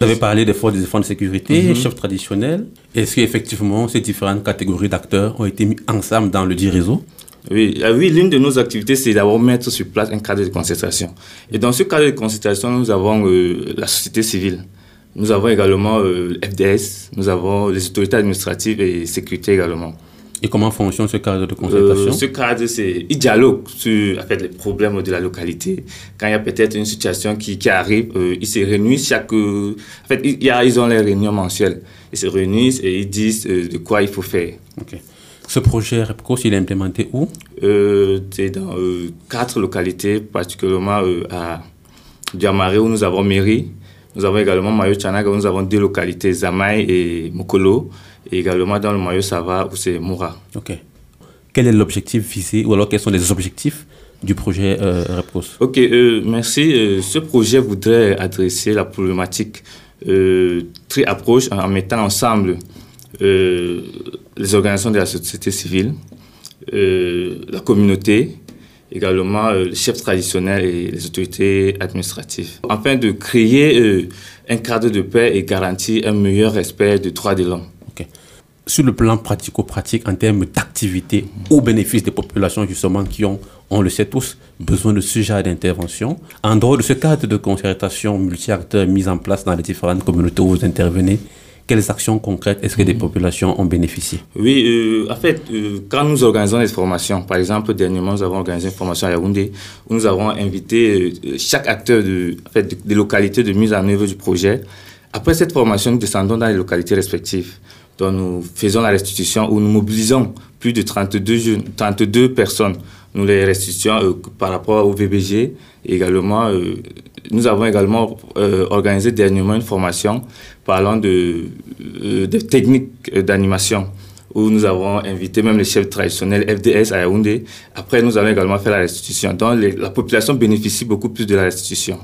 Vous avez parlé des forces de sécurité, Mhm. chefs traditionnels. Est-ce qu'effectivement ces différentes catégories d'acteurs ont été mis ensemble dans le dit réseau? Oui, ah oui l'une de nos activités, c'est d'abord mettre sur place un cadre de concertation. Et dans ce cadre de concertation, nous avons euh, la société civile. Nous avons également euh, FDS, nous avons les autorités administratives et sécurité également. Et comment fonctionne ce cadre de concertation Euh, Ce cadre, c'est il dialogue sur en fait, les problèmes de la localité. Quand il y a peut-être une situation qui, qui arrive, euh, ils se réunissent chaque... euh, en fait, il y a, ils ont les réunions mensuelles. Ils se réunissent et ils disent de quoi il faut faire. Ok. Ce projet REPCOS, il est implémenté où? Euh, c'est dans euh, quatre localités, particulièrement euh, à Diamaré où nous avons Mairie. Nous avons également Mayo Chanaga où nous avons deux localités, Zamaï et Mokolo. Et également dans le Mayo Sava où c'est Moura. Ok. Quel est l'objectif visé ou alors quels sont les objectifs du projet euh, REPCOS Ok, euh, merci. Euh, ce projet voudrait adresser la problématique très approche en, en mettant ensemble les organisations de la société civile, euh, la communauté, également euh, les chefs traditionnels et les autorités administratives, afin de créer euh, un cadre de paix et garantir un meilleur respect des droits de l'homme. Sur le plan pratico-pratique, en termes d'activité au bénéfice des populations justement qui ont, on le sait tous, besoin de ce genre d'intervention, en dehors de ce cadre de concertation multi-acteurs mis en place dans les différentes communautés où vous intervenez, quelles actions concrètes est-ce que des populations ont bénéficié Oui, euh, en fait, euh, quand nous organisons des formations, par exemple, dernièrement, nous avons organisé une formation à Yaoundé où nous avons invité euh, chaque acteur de, en fait, de- des localités de mise en œuvre du projet. Après cette formation, nous descendons dans les localités respectives. Donc, nous faisons la restitution où nous mobilisons plus de 32, jeunes, 32 personnes. Nous les restituons par rapport au VBG. Également, nous avons également euh, organisé dernièrement une formation parlant de, euh, de techniques d'animation où nous avons invité même les chefs traditionnels FDS à Yaoundé. Après, nous allons également faire la restitution. Donc, les- la population bénéficie beaucoup plus de la restitution.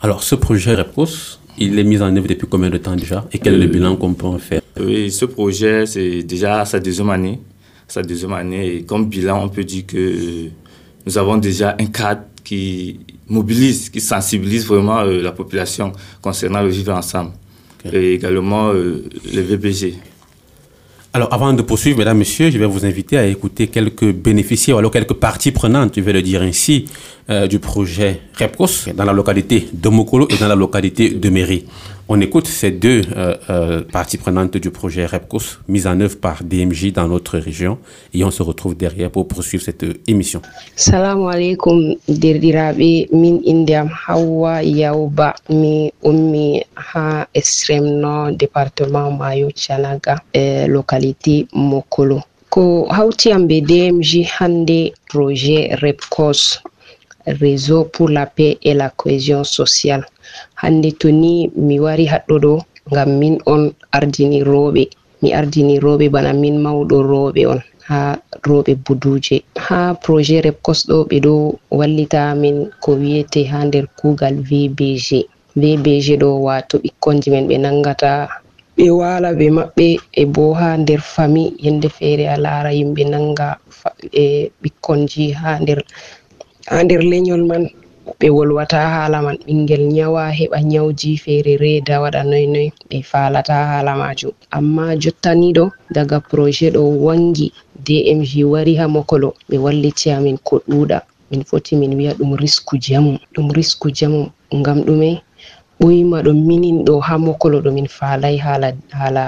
Alors, ce projet REPCOS, il est mis en œuvre depuis combien de temps déjà? Et quel est le Euh, bilan qu'on peut en faire? Oui, ce projet, c'est déjà sa deuxième année. Sa deuxième année, et comme bilan, on peut dire que nous avons déjà un cadre qui mobilise, qui sensibilise vraiment la population concernant le vivre ensemble. Et également les VBG. Alors, avant de poursuivre, mesdames, messieurs, je vais vous inviter à écouter quelques bénéficiaires, alors quelques parties prenantes, je vais le dire ainsi, euh, du projet REPCOS dans la localité de Mokolo et dans la localité de Méry. On écoute ces deux euh, euh, parties prenantes du projet REPCOS mis en œuvre par DMJ dans notre région et on se retrouve derrière pour poursuivre cette émission. Salam alaikum dirɗiraɓe min indiam hawa yawba mi ummi ha extrême nord département mayo canaga e localité mokolo ko hawti am be dmj hande projet repcos réseau pour la paix et la cohésion sociale hande to ni mi wari haɗɗo ɗo ngam min on ardini rooɓe. Mi ardini rooɓe bana min mawɗo rooɓe on ha rooɓe buduje. Ha projet repcos ɗo ɓe ɗo wallita min ko wiyete ha nder kuugal vbg vbg ɗo wato ɓikkonji men ɓe nangata ɓe wala ɓe maɓɓe e bo ha nder fami yande feere a laara yimɓe nanga e ɓikkonji ha nder ha nder lenyol man. ɓe wolwata haala man ɓingel nyawa heɓa nyawji feere reeda waɗa noynoy ɓe falata haala majum. Amma jottani ɗo daga projet ɗo wangi dmg wari ha mokolo. Ɓe walliti amin ko ɗuuɗa. Min foti min wi'a ɗum risku jamum ɗum risku jamum ngam ɗume ɓoyma ɗo minin ɗo ha mokolo ɗo min falai haala haala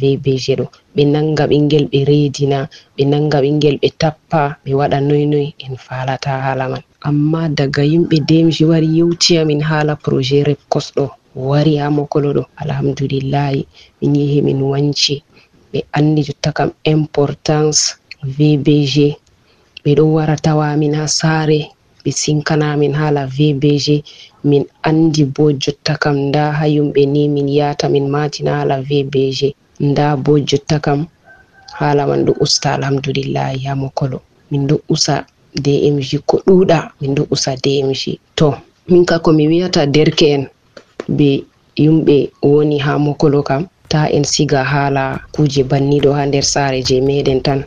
vbg ɗo. Ɓe nanga ɓingel ɓe reedina ɓe nanga ɓingel ɓe tappa ɓe waɗa noynoy en falata haala man. amma daga yimɓe demji wari yewti amin haala projet rep kosɗo wari ha mokolo ɗo. Alhamdulillahi min yehi min wanci ɓe andi jotta kam importance vbg ɓe ɗo wara tawamin ha saare ɓe sinkanamin haala vbg min andi bo jotta kam nda ha yumɓe ni min yata min matina haala vbg nda bo jotta kam haala man ɗo usta alhamdulillahi ha mokolo. Min ɗo usa dmg ko ɗuuɗa min ɗo usa dmg to min ka komi wiyata derke'en be yumɓe woni ha mokolo kam ta en siga haala kuje banniɗo ha nder saare je meɗen tan.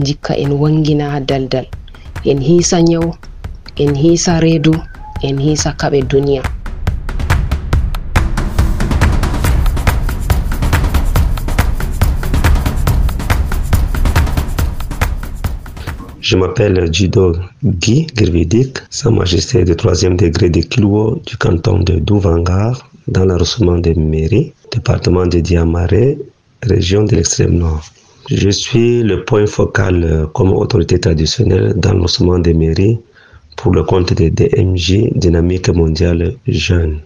Jikka en wangina ha daldal en hiisa nyawu en hiisa reedu en hiisa kaɓe duniya. Je m'appelle Judo Guy Girvidik, Sa Majesté de 3e degré de Kilwo du canton de Douvangar, dans l'arrondissement de Mairie, département de Diamaré, région de l'extrême nord. Je suis le point focal comme autorité traditionnelle dans l'arrondissement de Mairie pour le compte de DMJ, Dynamique mondiale jeune.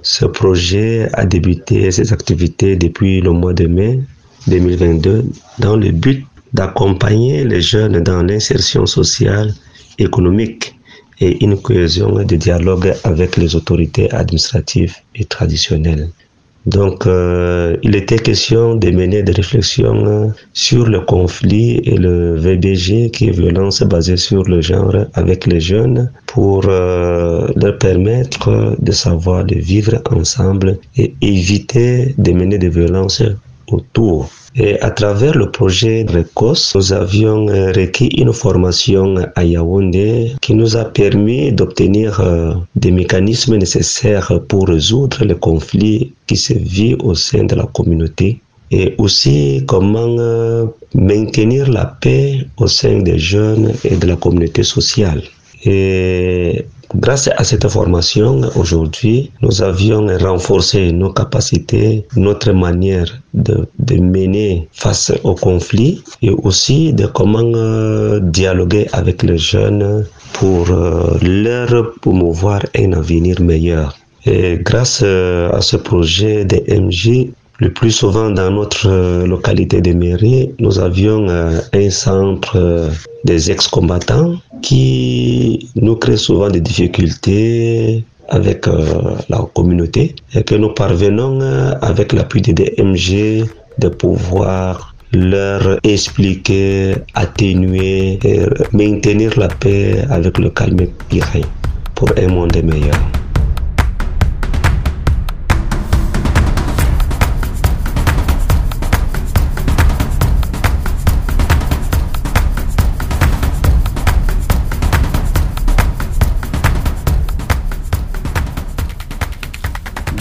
Ce projet a débuté ses activités depuis le mois de mai 2022 dans le but d'accompagner les jeunes dans l'insertion sociale, économique et une cohésion de dialogue avec les autorités administratives et traditionnelles. Donc, euh, il était question de mener des réflexions sur le conflit et le VBG, qui est violence basée sur le genre, avec les jeunes, pour euh, leur permettre de savoir de vivre ensemble et éviter de mener des violences autour. Et à travers le projet RECOS, nous avions requis une formation à Yaoundé qui nous a permis d'obtenir des mécanismes nécessaires pour résoudre les conflits qui se vivent au sein de la communauté et aussi comment maintenir la paix au sein des jeunes et de la communauté sociale. Et Grâce à cette formation, aujourd'hui, nous avions renforcé nos capacités, notre manière de, mener face au conflit et aussi de comment euh, dialoguer avec les jeunes pour euh, leur promouvoir un avenir meilleur. Et grâce euh, à ce projet de MJ, le plus souvent dans notre localité de mairie, nous avions un centre des ex-combattants qui nous crée souvent des difficultés avec euh, la communauté et que nous parvenons euh, avec l'appui des DMG de pouvoir leur expliquer, atténuer et maintenir la paix avec le calme règne pour un monde meilleur.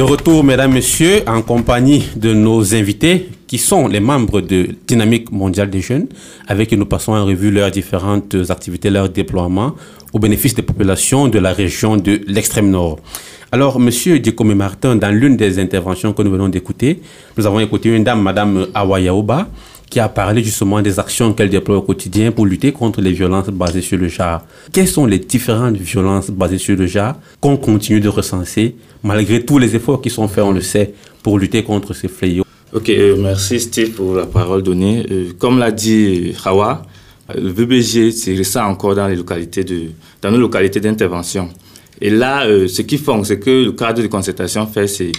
De retour, mesdames, messieurs, en compagnie de nos invités qui sont les membres de Dynamique mondiale des jeunes, avec qui nous passons en revue leurs différentes activités, leurs déploiements au bénéfice des populations de la région de l'extrême nord. Alors, Monsieur Dikome Martin, dans l'une des interventions que nous venons d'écouter, nous avons écouté une dame, Madame Awayaoba, qui a parlé justement des actions qu'elle déploie au quotidien pour lutter contre les violences basées sur le genre. Quelles sont les différentes violences basées sur le genre qu'on continue de recenser, malgré tous les efforts qui sont faits, on le sait, pour lutter contre ces fléaux? Ok, euh, merci Steve pour la parole donnée. Euh, comme l'a dit Hawa, le VBG, c'est récent encore dans les localités de, dans nos localités d'intervention. Et là, euh, ce qui font, c'est que le cadre de concertation fait, c'est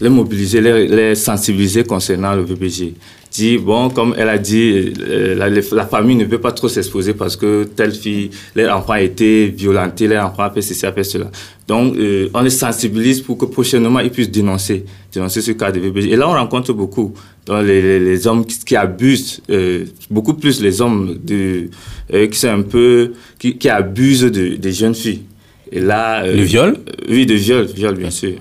les mobiliser, les, sensibiliser concernant le VBG. Dit, bon, comme elle a dit, euh, la, la, famille ne peut pas trop s'exposer parce que telle fille, leur enfant a été violenté, leur enfant a fait ceci, a fait cela. Donc, euh, on les sensibilise pour que prochainement, ils puissent dénoncer, dénoncer ce cas de VBG. Et là, on rencontre beaucoup donc les, les, les hommes qui, qui abusent, euh, beaucoup plus les hommes de, euh, qui sont un peu, qui, qui abusent de, des jeunes filles. Et là, le viol? Oui, de viol, viol bien sûr.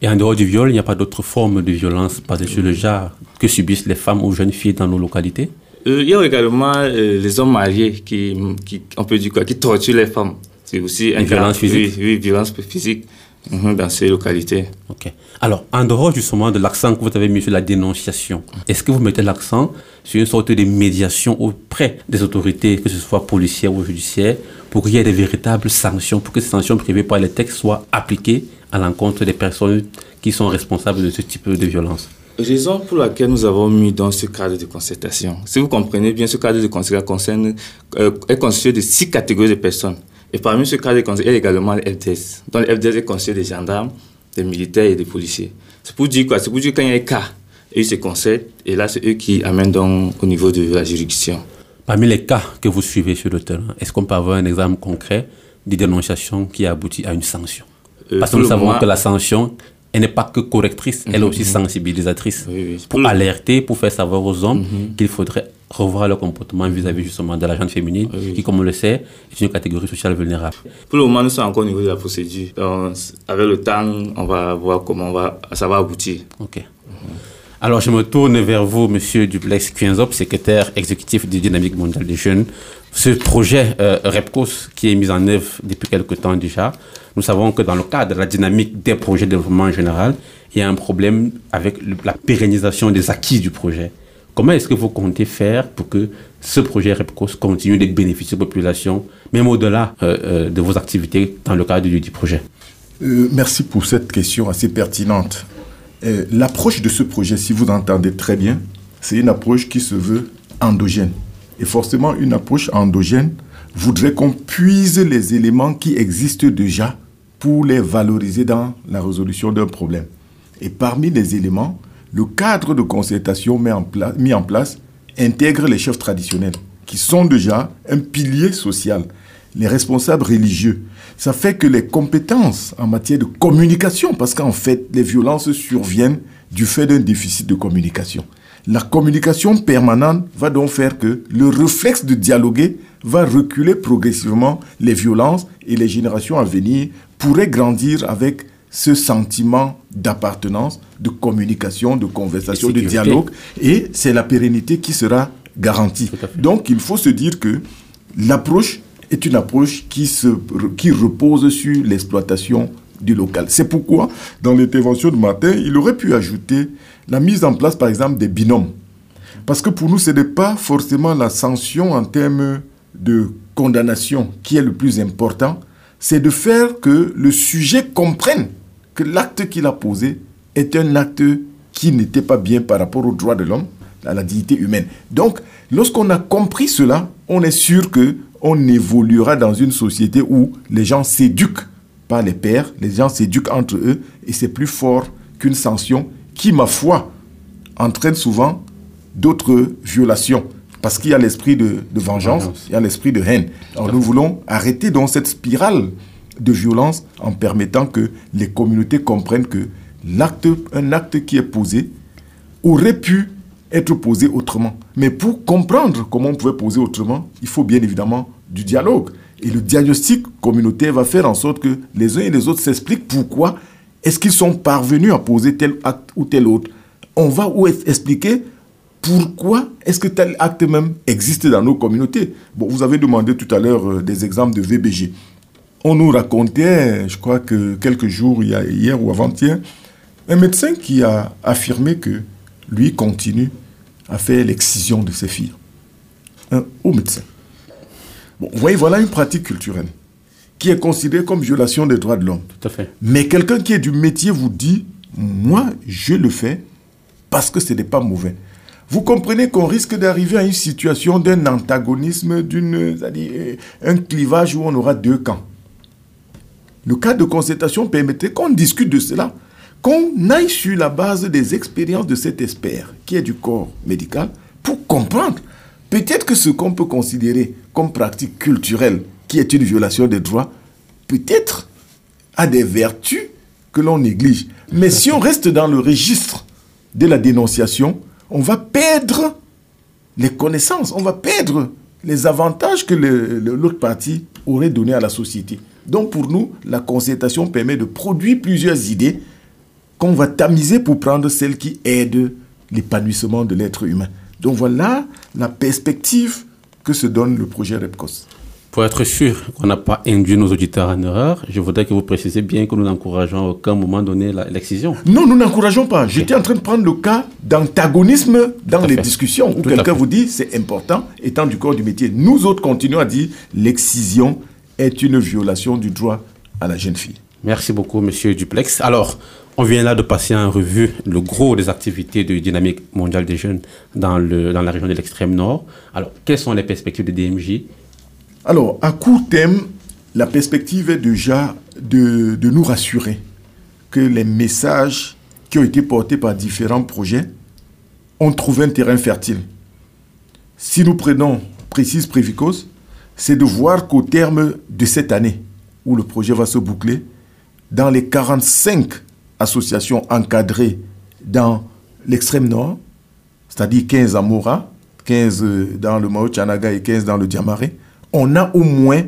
Et en dehors du viol, il n'y a pas d'autres formes de violence basées sur le genre que subissent les femmes ou jeunes filles dans nos localités? Euh, Il y a également euh, les hommes mariés qui, qui, on peut dire quoi, qui torturent les femmes. C'est aussi une violence physique. Oui, oui, violence physique dans ces localités. Ok. Alors, en dehors justement de l'accent que vous avez mis sur la dénonciation, est-ce que vous mettez l'accent sur une sorte de médiation auprès des autorités, que ce soit policières ou judiciaires, pour qu'il y ait des véritables sanctions, pour que ces sanctions prévues par les textes soient appliquées à l'encontre des personnes qui sont responsables de ce type de violence Raison pour laquelle nous avons mis dans ce cadre de concertation. Si vous comprenez bien, ce cadre de concertation concerne, euh, est constitué de six catégories de personnes. Et parmi ce cadre de concertation, il y a également le FDS. Donc le FDS est constitué des gendarmes, des militaires et des policiers. C'est pour dire quoi? C'est pour dire quand il y a un cas, ils se concertent et là, c'est eux qui amènent donc au niveau de la juridiction. Parmi les cas que vous suivez sur le terrain, est-ce qu'on peut avoir un exemple concret de dénonciation qui aboutit à une sanction? Parce que nous savons moment- que la sanction, elle n'est pas que correctrice, elle est Mhm, aussi mhm. sensibilisatrice. Oui, oui. Pour Pour le- alerter, pour faire savoir aux hommes qu'il faudrait revoir leur comportement vis-à-vis justement de la gente féminine, qui, comme on le sait, est une catégorie sociale vulnérable. Pour le moment, nous sommes encore au niveau de la procédure. Donc, avec le temps, on va voir comment on va, ça va aboutir. Ok. Alors, je me tourne vers vous, Monsieur Duplex Quinzop, secrétaire exécutif du Dynamique mondiale des jeunes. Ce projet euh, REPCOS, qui est mis en œuvre depuis quelque temps déjà, nous savons que dans le cadre de la dynamique des projets de développement en général, il y a un problème avec la pérennisation des acquis du projet. Comment est-ce que vous comptez faire pour que ce projet REPCOS continue de bénéficier aux populations, même au-delà euh, euh, de vos activités dans le cadre du, du projet? Euh, merci pour cette question assez pertinente. L'approche de ce projet, si vous entendez très bien, c'est une approche qui se veut endogène. Et forcément, une approche endogène voudrait qu'on puise les éléments qui existent déjà pour les valoriser dans la résolution d'un problème. Et parmi les éléments, le cadre de concertation mis en, place intègre les chefs traditionnels, qui sont déjà un pilier social, les responsables religieux. Ça fait que les compétences en matière de communication, parce qu'en fait, les violences surviennent du fait d'un déficit de communication. La communication permanente va donc faire que le réflexe de dialoguer va reculer progressivement les violences et les générations à venir pourraient grandir avec ce sentiment d'appartenance, de communication, de conversation, de dialogue. Et c'est la pérennité qui sera garantie. Donc il faut se dire que l'approche est une approche qui, se, qui repose sur l'exploitation du local. C'est pourquoi, dans l'intervention de matin, il aurait pu ajouter la mise en place, par exemple, des binômes. Parce que pour nous, ce n'est pas forcément la sanction en termes de condamnation qui est le plus important, c'est de faire que le sujet comprenne que l'acte qu'il a posé est un acte qui n'était pas bien par rapport aux droits de l'homme, à la dignité humaine. Donc, lorsqu'on a compris cela, on est sûr que on évoluera dans une société où les gens s'éduquent par les pères, les gens s'éduquent entre eux, et c'est plus fort qu'une sanction qui, ma foi, entraîne souvent d'autres violations. Parce qu'il y a l'esprit de, de vengeance, il y a l'esprit de haine. Alors nous voulons arrêter donc cette spirale de violence en permettant que les communautés comprennent que l'acte, un acte qui est posé aurait pu être posé autrement. Mais pour comprendre comment on pouvait poser autrement, il faut bien évidemment du dialogue. Et le diagnostic communautaire va faire en sorte que les uns et les autres s'expliquent pourquoi Est-ce qu'ils sont parvenus à poser tel acte ou tel autre On va expliquer pourquoi est-ce que tel acte même existe dans nos communautés? Bon, vous avez demandé tout à l'heure euh, des exemples de VBG. On nous racontait, je crois que quelques jours, hier ou avant-hier, un médecin qui a affirmé que lui continue à faire l'excision de ses filles. Un haut médecin. Bon, vous voyez, voilà une pratique culturelle qui est considérée comme violation des droits de l'homme. Tout à fait. Mais quelqu'un qui est du métier vous dit, moi, je le fais parce que ce n'est pas mauvais. Vous comprenez qu'on risque d'arriver à une situation d'un antagonisme, d'une, un clivage où on aura deux camps. Le cas de concertation permettrait qu'on discute de cela, qu'on aille sur la base des expériences de cet expert qui est du corps médical pour comprendre. Peut-être que ce qu'on peut considérer comme pratique culturelle, qui est une violation des droits, peut-être a des vertus que l'on néglige. Mais si on reste dans le registre de la dénonciation, on va perdre les connaissances, on va perdre les avantages que l'autre partie aurait donné à la société. Donc pour nous, la concertation permet de produire plusieurs idées qu'on va tamiser pour prendre celles qui aident l'épanouissement de l'être humain. Donc voilà la perspective que se donne le projet REPCOS. Pour être sûr qu'on n'a pas induit nos auditeurs en erreur, je voudrais que vous précisiez bien que nous n'encourageons à aucun moment donné l'excision. Non, nous n'encourageons pas. J'étais en train de prendre le cas d'antagonisme dans les discussions où quelqu'un vous dit c'est important, étant du corps du métier. Nous autres continuons à dire l'excision est une violation du droit à la jeune fille. Merci beaucoup, monsieur Duplex. Alors, on vient là de passer en revue le gros des activités de dynamique mondiale des jeunes dans, le, dans la région de l'extrême nord. Alors, quelles sont les perspectives de DMJ alors, à court terme, la perspective est déjà de, nous rassurer que les messages qui ont été portés par différents projets ont trouvé un terrain fertile. Si nous prenons Précise Prévicos, c'est de voir qu'au terme de cette année, où le projet va se boucler, dans les 45 associations encadrées dans l'extrême nord, c'est-à-dire 15 à Mora, 15 dans le Mao Chanaga et 15 dans le Diamaré, on a au moins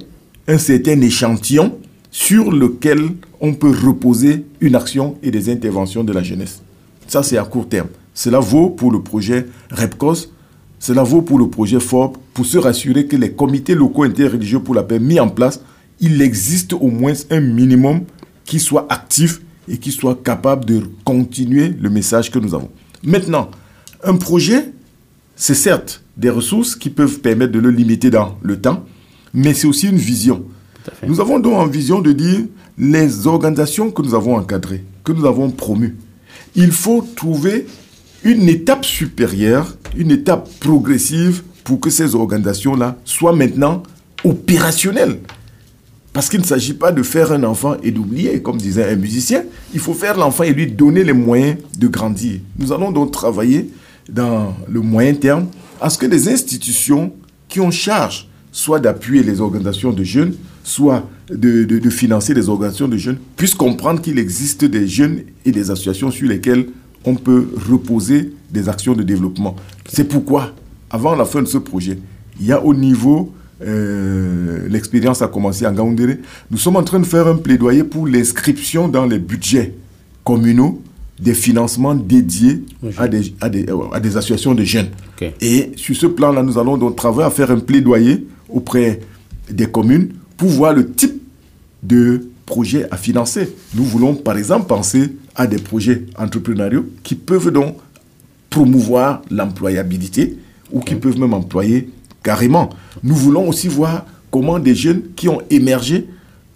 un certain échantillon sur lequel on peut reposer une action et des interventions de la jeunesse. Ça, c'est à court terme. Cela vaut pour le projet REPCOS, cela vaut pour le projet FOB, pour se rassurer que les comités locaux interreligieux pour la paix mis en place, il existe au moins un minimum qui soit actif et qui soit capable de continuer le message que nous avons. Maintenant, un projet, c'est certes des ressources qui peuvent permettre de le limiter dans le temps, mais c'est aussi une vision. Nous avons donc en vision de dire les organisations que nous avons encadrées, que nous avons promues, il faut trouver une étape supérieure, une étape progressive pour que ces organisations-là soient maintenant opérationnelles. Parce qu'il ne s'agit pas de faire un enfant et d'oublier, comme disait un musicien. Il faut faire l'enfant et lui donner les moyens de grandir. Nous allons donc travailler dans le moyen terme à ce que les institutions qui ont charge soit d'appuyer les organisations de jeunes, soit de, financer les organisations de jeunes, puissent comprendre qu'il existe des jeunes et des associations sur lesquelles on peut reposer des actions de développement. C'est pourquoi, avant la fin de ce projet, il y a au niveau, euh, l'expérience a commencé à Gaoundéré, nous sommes en train de faire un plaidoyer pour l'inscription dans les budgets communaux des financements dédiés à des, à, des, à des, associations de jeunes. Et sur ce plan-là, nous allons donc travailler à faire un plaidoyer auprès des communes pour voir le type de projet à financer. Nous voulons par exemple penser à des projets entrepreneuriaux qui peuvent donc promouvoir l'employabilité ou qui peuvent même employer carrément. Nous voulons aussi voir comment des jeunes qui ont émergé,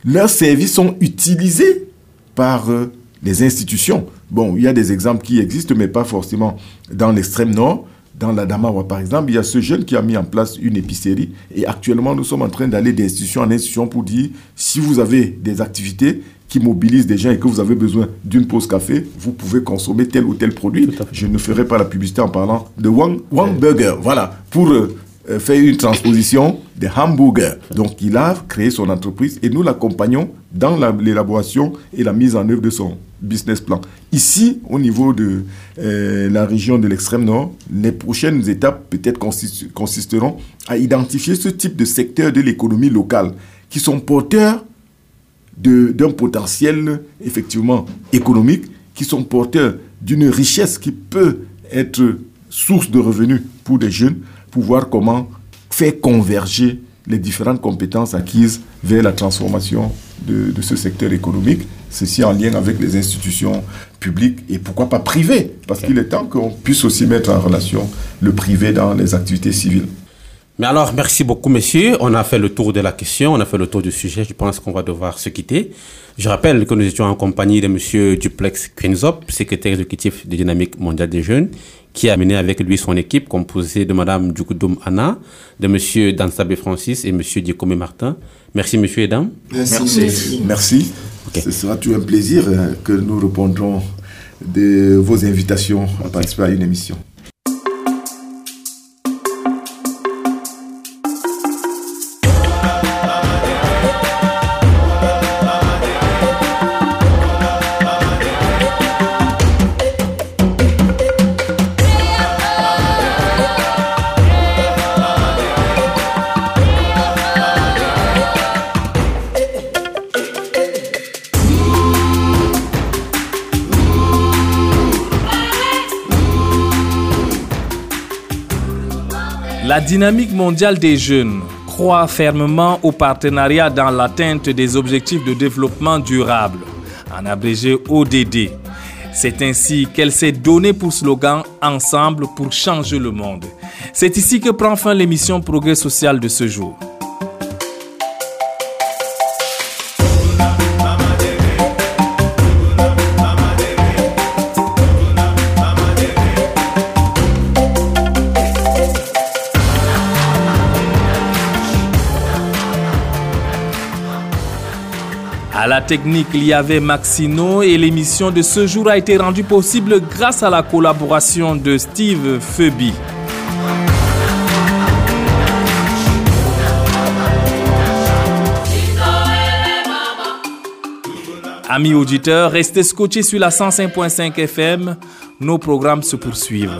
leurs services sont utilisés par euh, les institutions. Bon, il y a des exemples qui existent, mais pas forcément dans l'extrême nord. Dans la Damawa, par exemple, il y a ce jeune qui a mis en place une épicerie et actuellement, nous sommes en train d'aller d'institution en institution pour dire si vous avez des activités qui mobilisent des gens et que vous avez besoin d'une pause café, vous pouvez consommer tel ou tel produit. Je ne ferai pas la publicité en parlant de One, one Burger. Voilà, pour euh, euh, faire une transposition des hamburgers. Donc, il a créé son entreprise et nous l'accompagnons dans l'élaboration et la mise en œuvre de son business plan. Ici, au niveau de euh, la région de l'extrême nord, les prochaines étapes peut-être consisteront à identifier ce type de secteurs de l'économie locale qui sont porteurs d'un potentiel effectivement économique, qui sont porteurs d'une richesse qui peut être source de revenus pour des jeunes, pour voir comment faire converger les différentes compétences acquises vers la transformation de, de ce secteur économique, ceci en lien avec les institutions publiques et pourquoi pas privées, parce qu'il est temps qu'on puisse aussi mettre en relation le privé dans les activités civiles. Mais alors, merci beaucoup, messieurs. On a fait le tour de la question, on a fait le tour du sujet. Je pense qu'on va devoir se quitter. Je rappelle que nous étions en compagnie de monsieur Duplex Quinzop, secrétaire exécutif de Dynamique mondiale des jeunes, qui a mené avec lui son équipe composée de madame Djoukoudoum Anna, de monsieur Dansabé Francis et monsieur Dikome Martin. Merci, monsieur et dames. Merci. Merci. Ce sera tout un plaisir euh, que nous répondrons de vos invitations à participer à une émission. La dynamique mondiale des jeunes croit fermement au partenariat dans l'atteinte des objectifs de développement durable, en abrégé ODD. C'est ainsi qu'elle s'est donnée pour slogan Ensemble pour changer le monde. C'est ici que prend fin l'émission Progrès social de ce jour. La technique, il avait Maxino et l'émission de ce jour a été rendue possible grâce à la collaboration de Steve Phoebe. Amis auditeurs, restez scotchés sur la 105.5 FM. Nos programmes se poursuivent.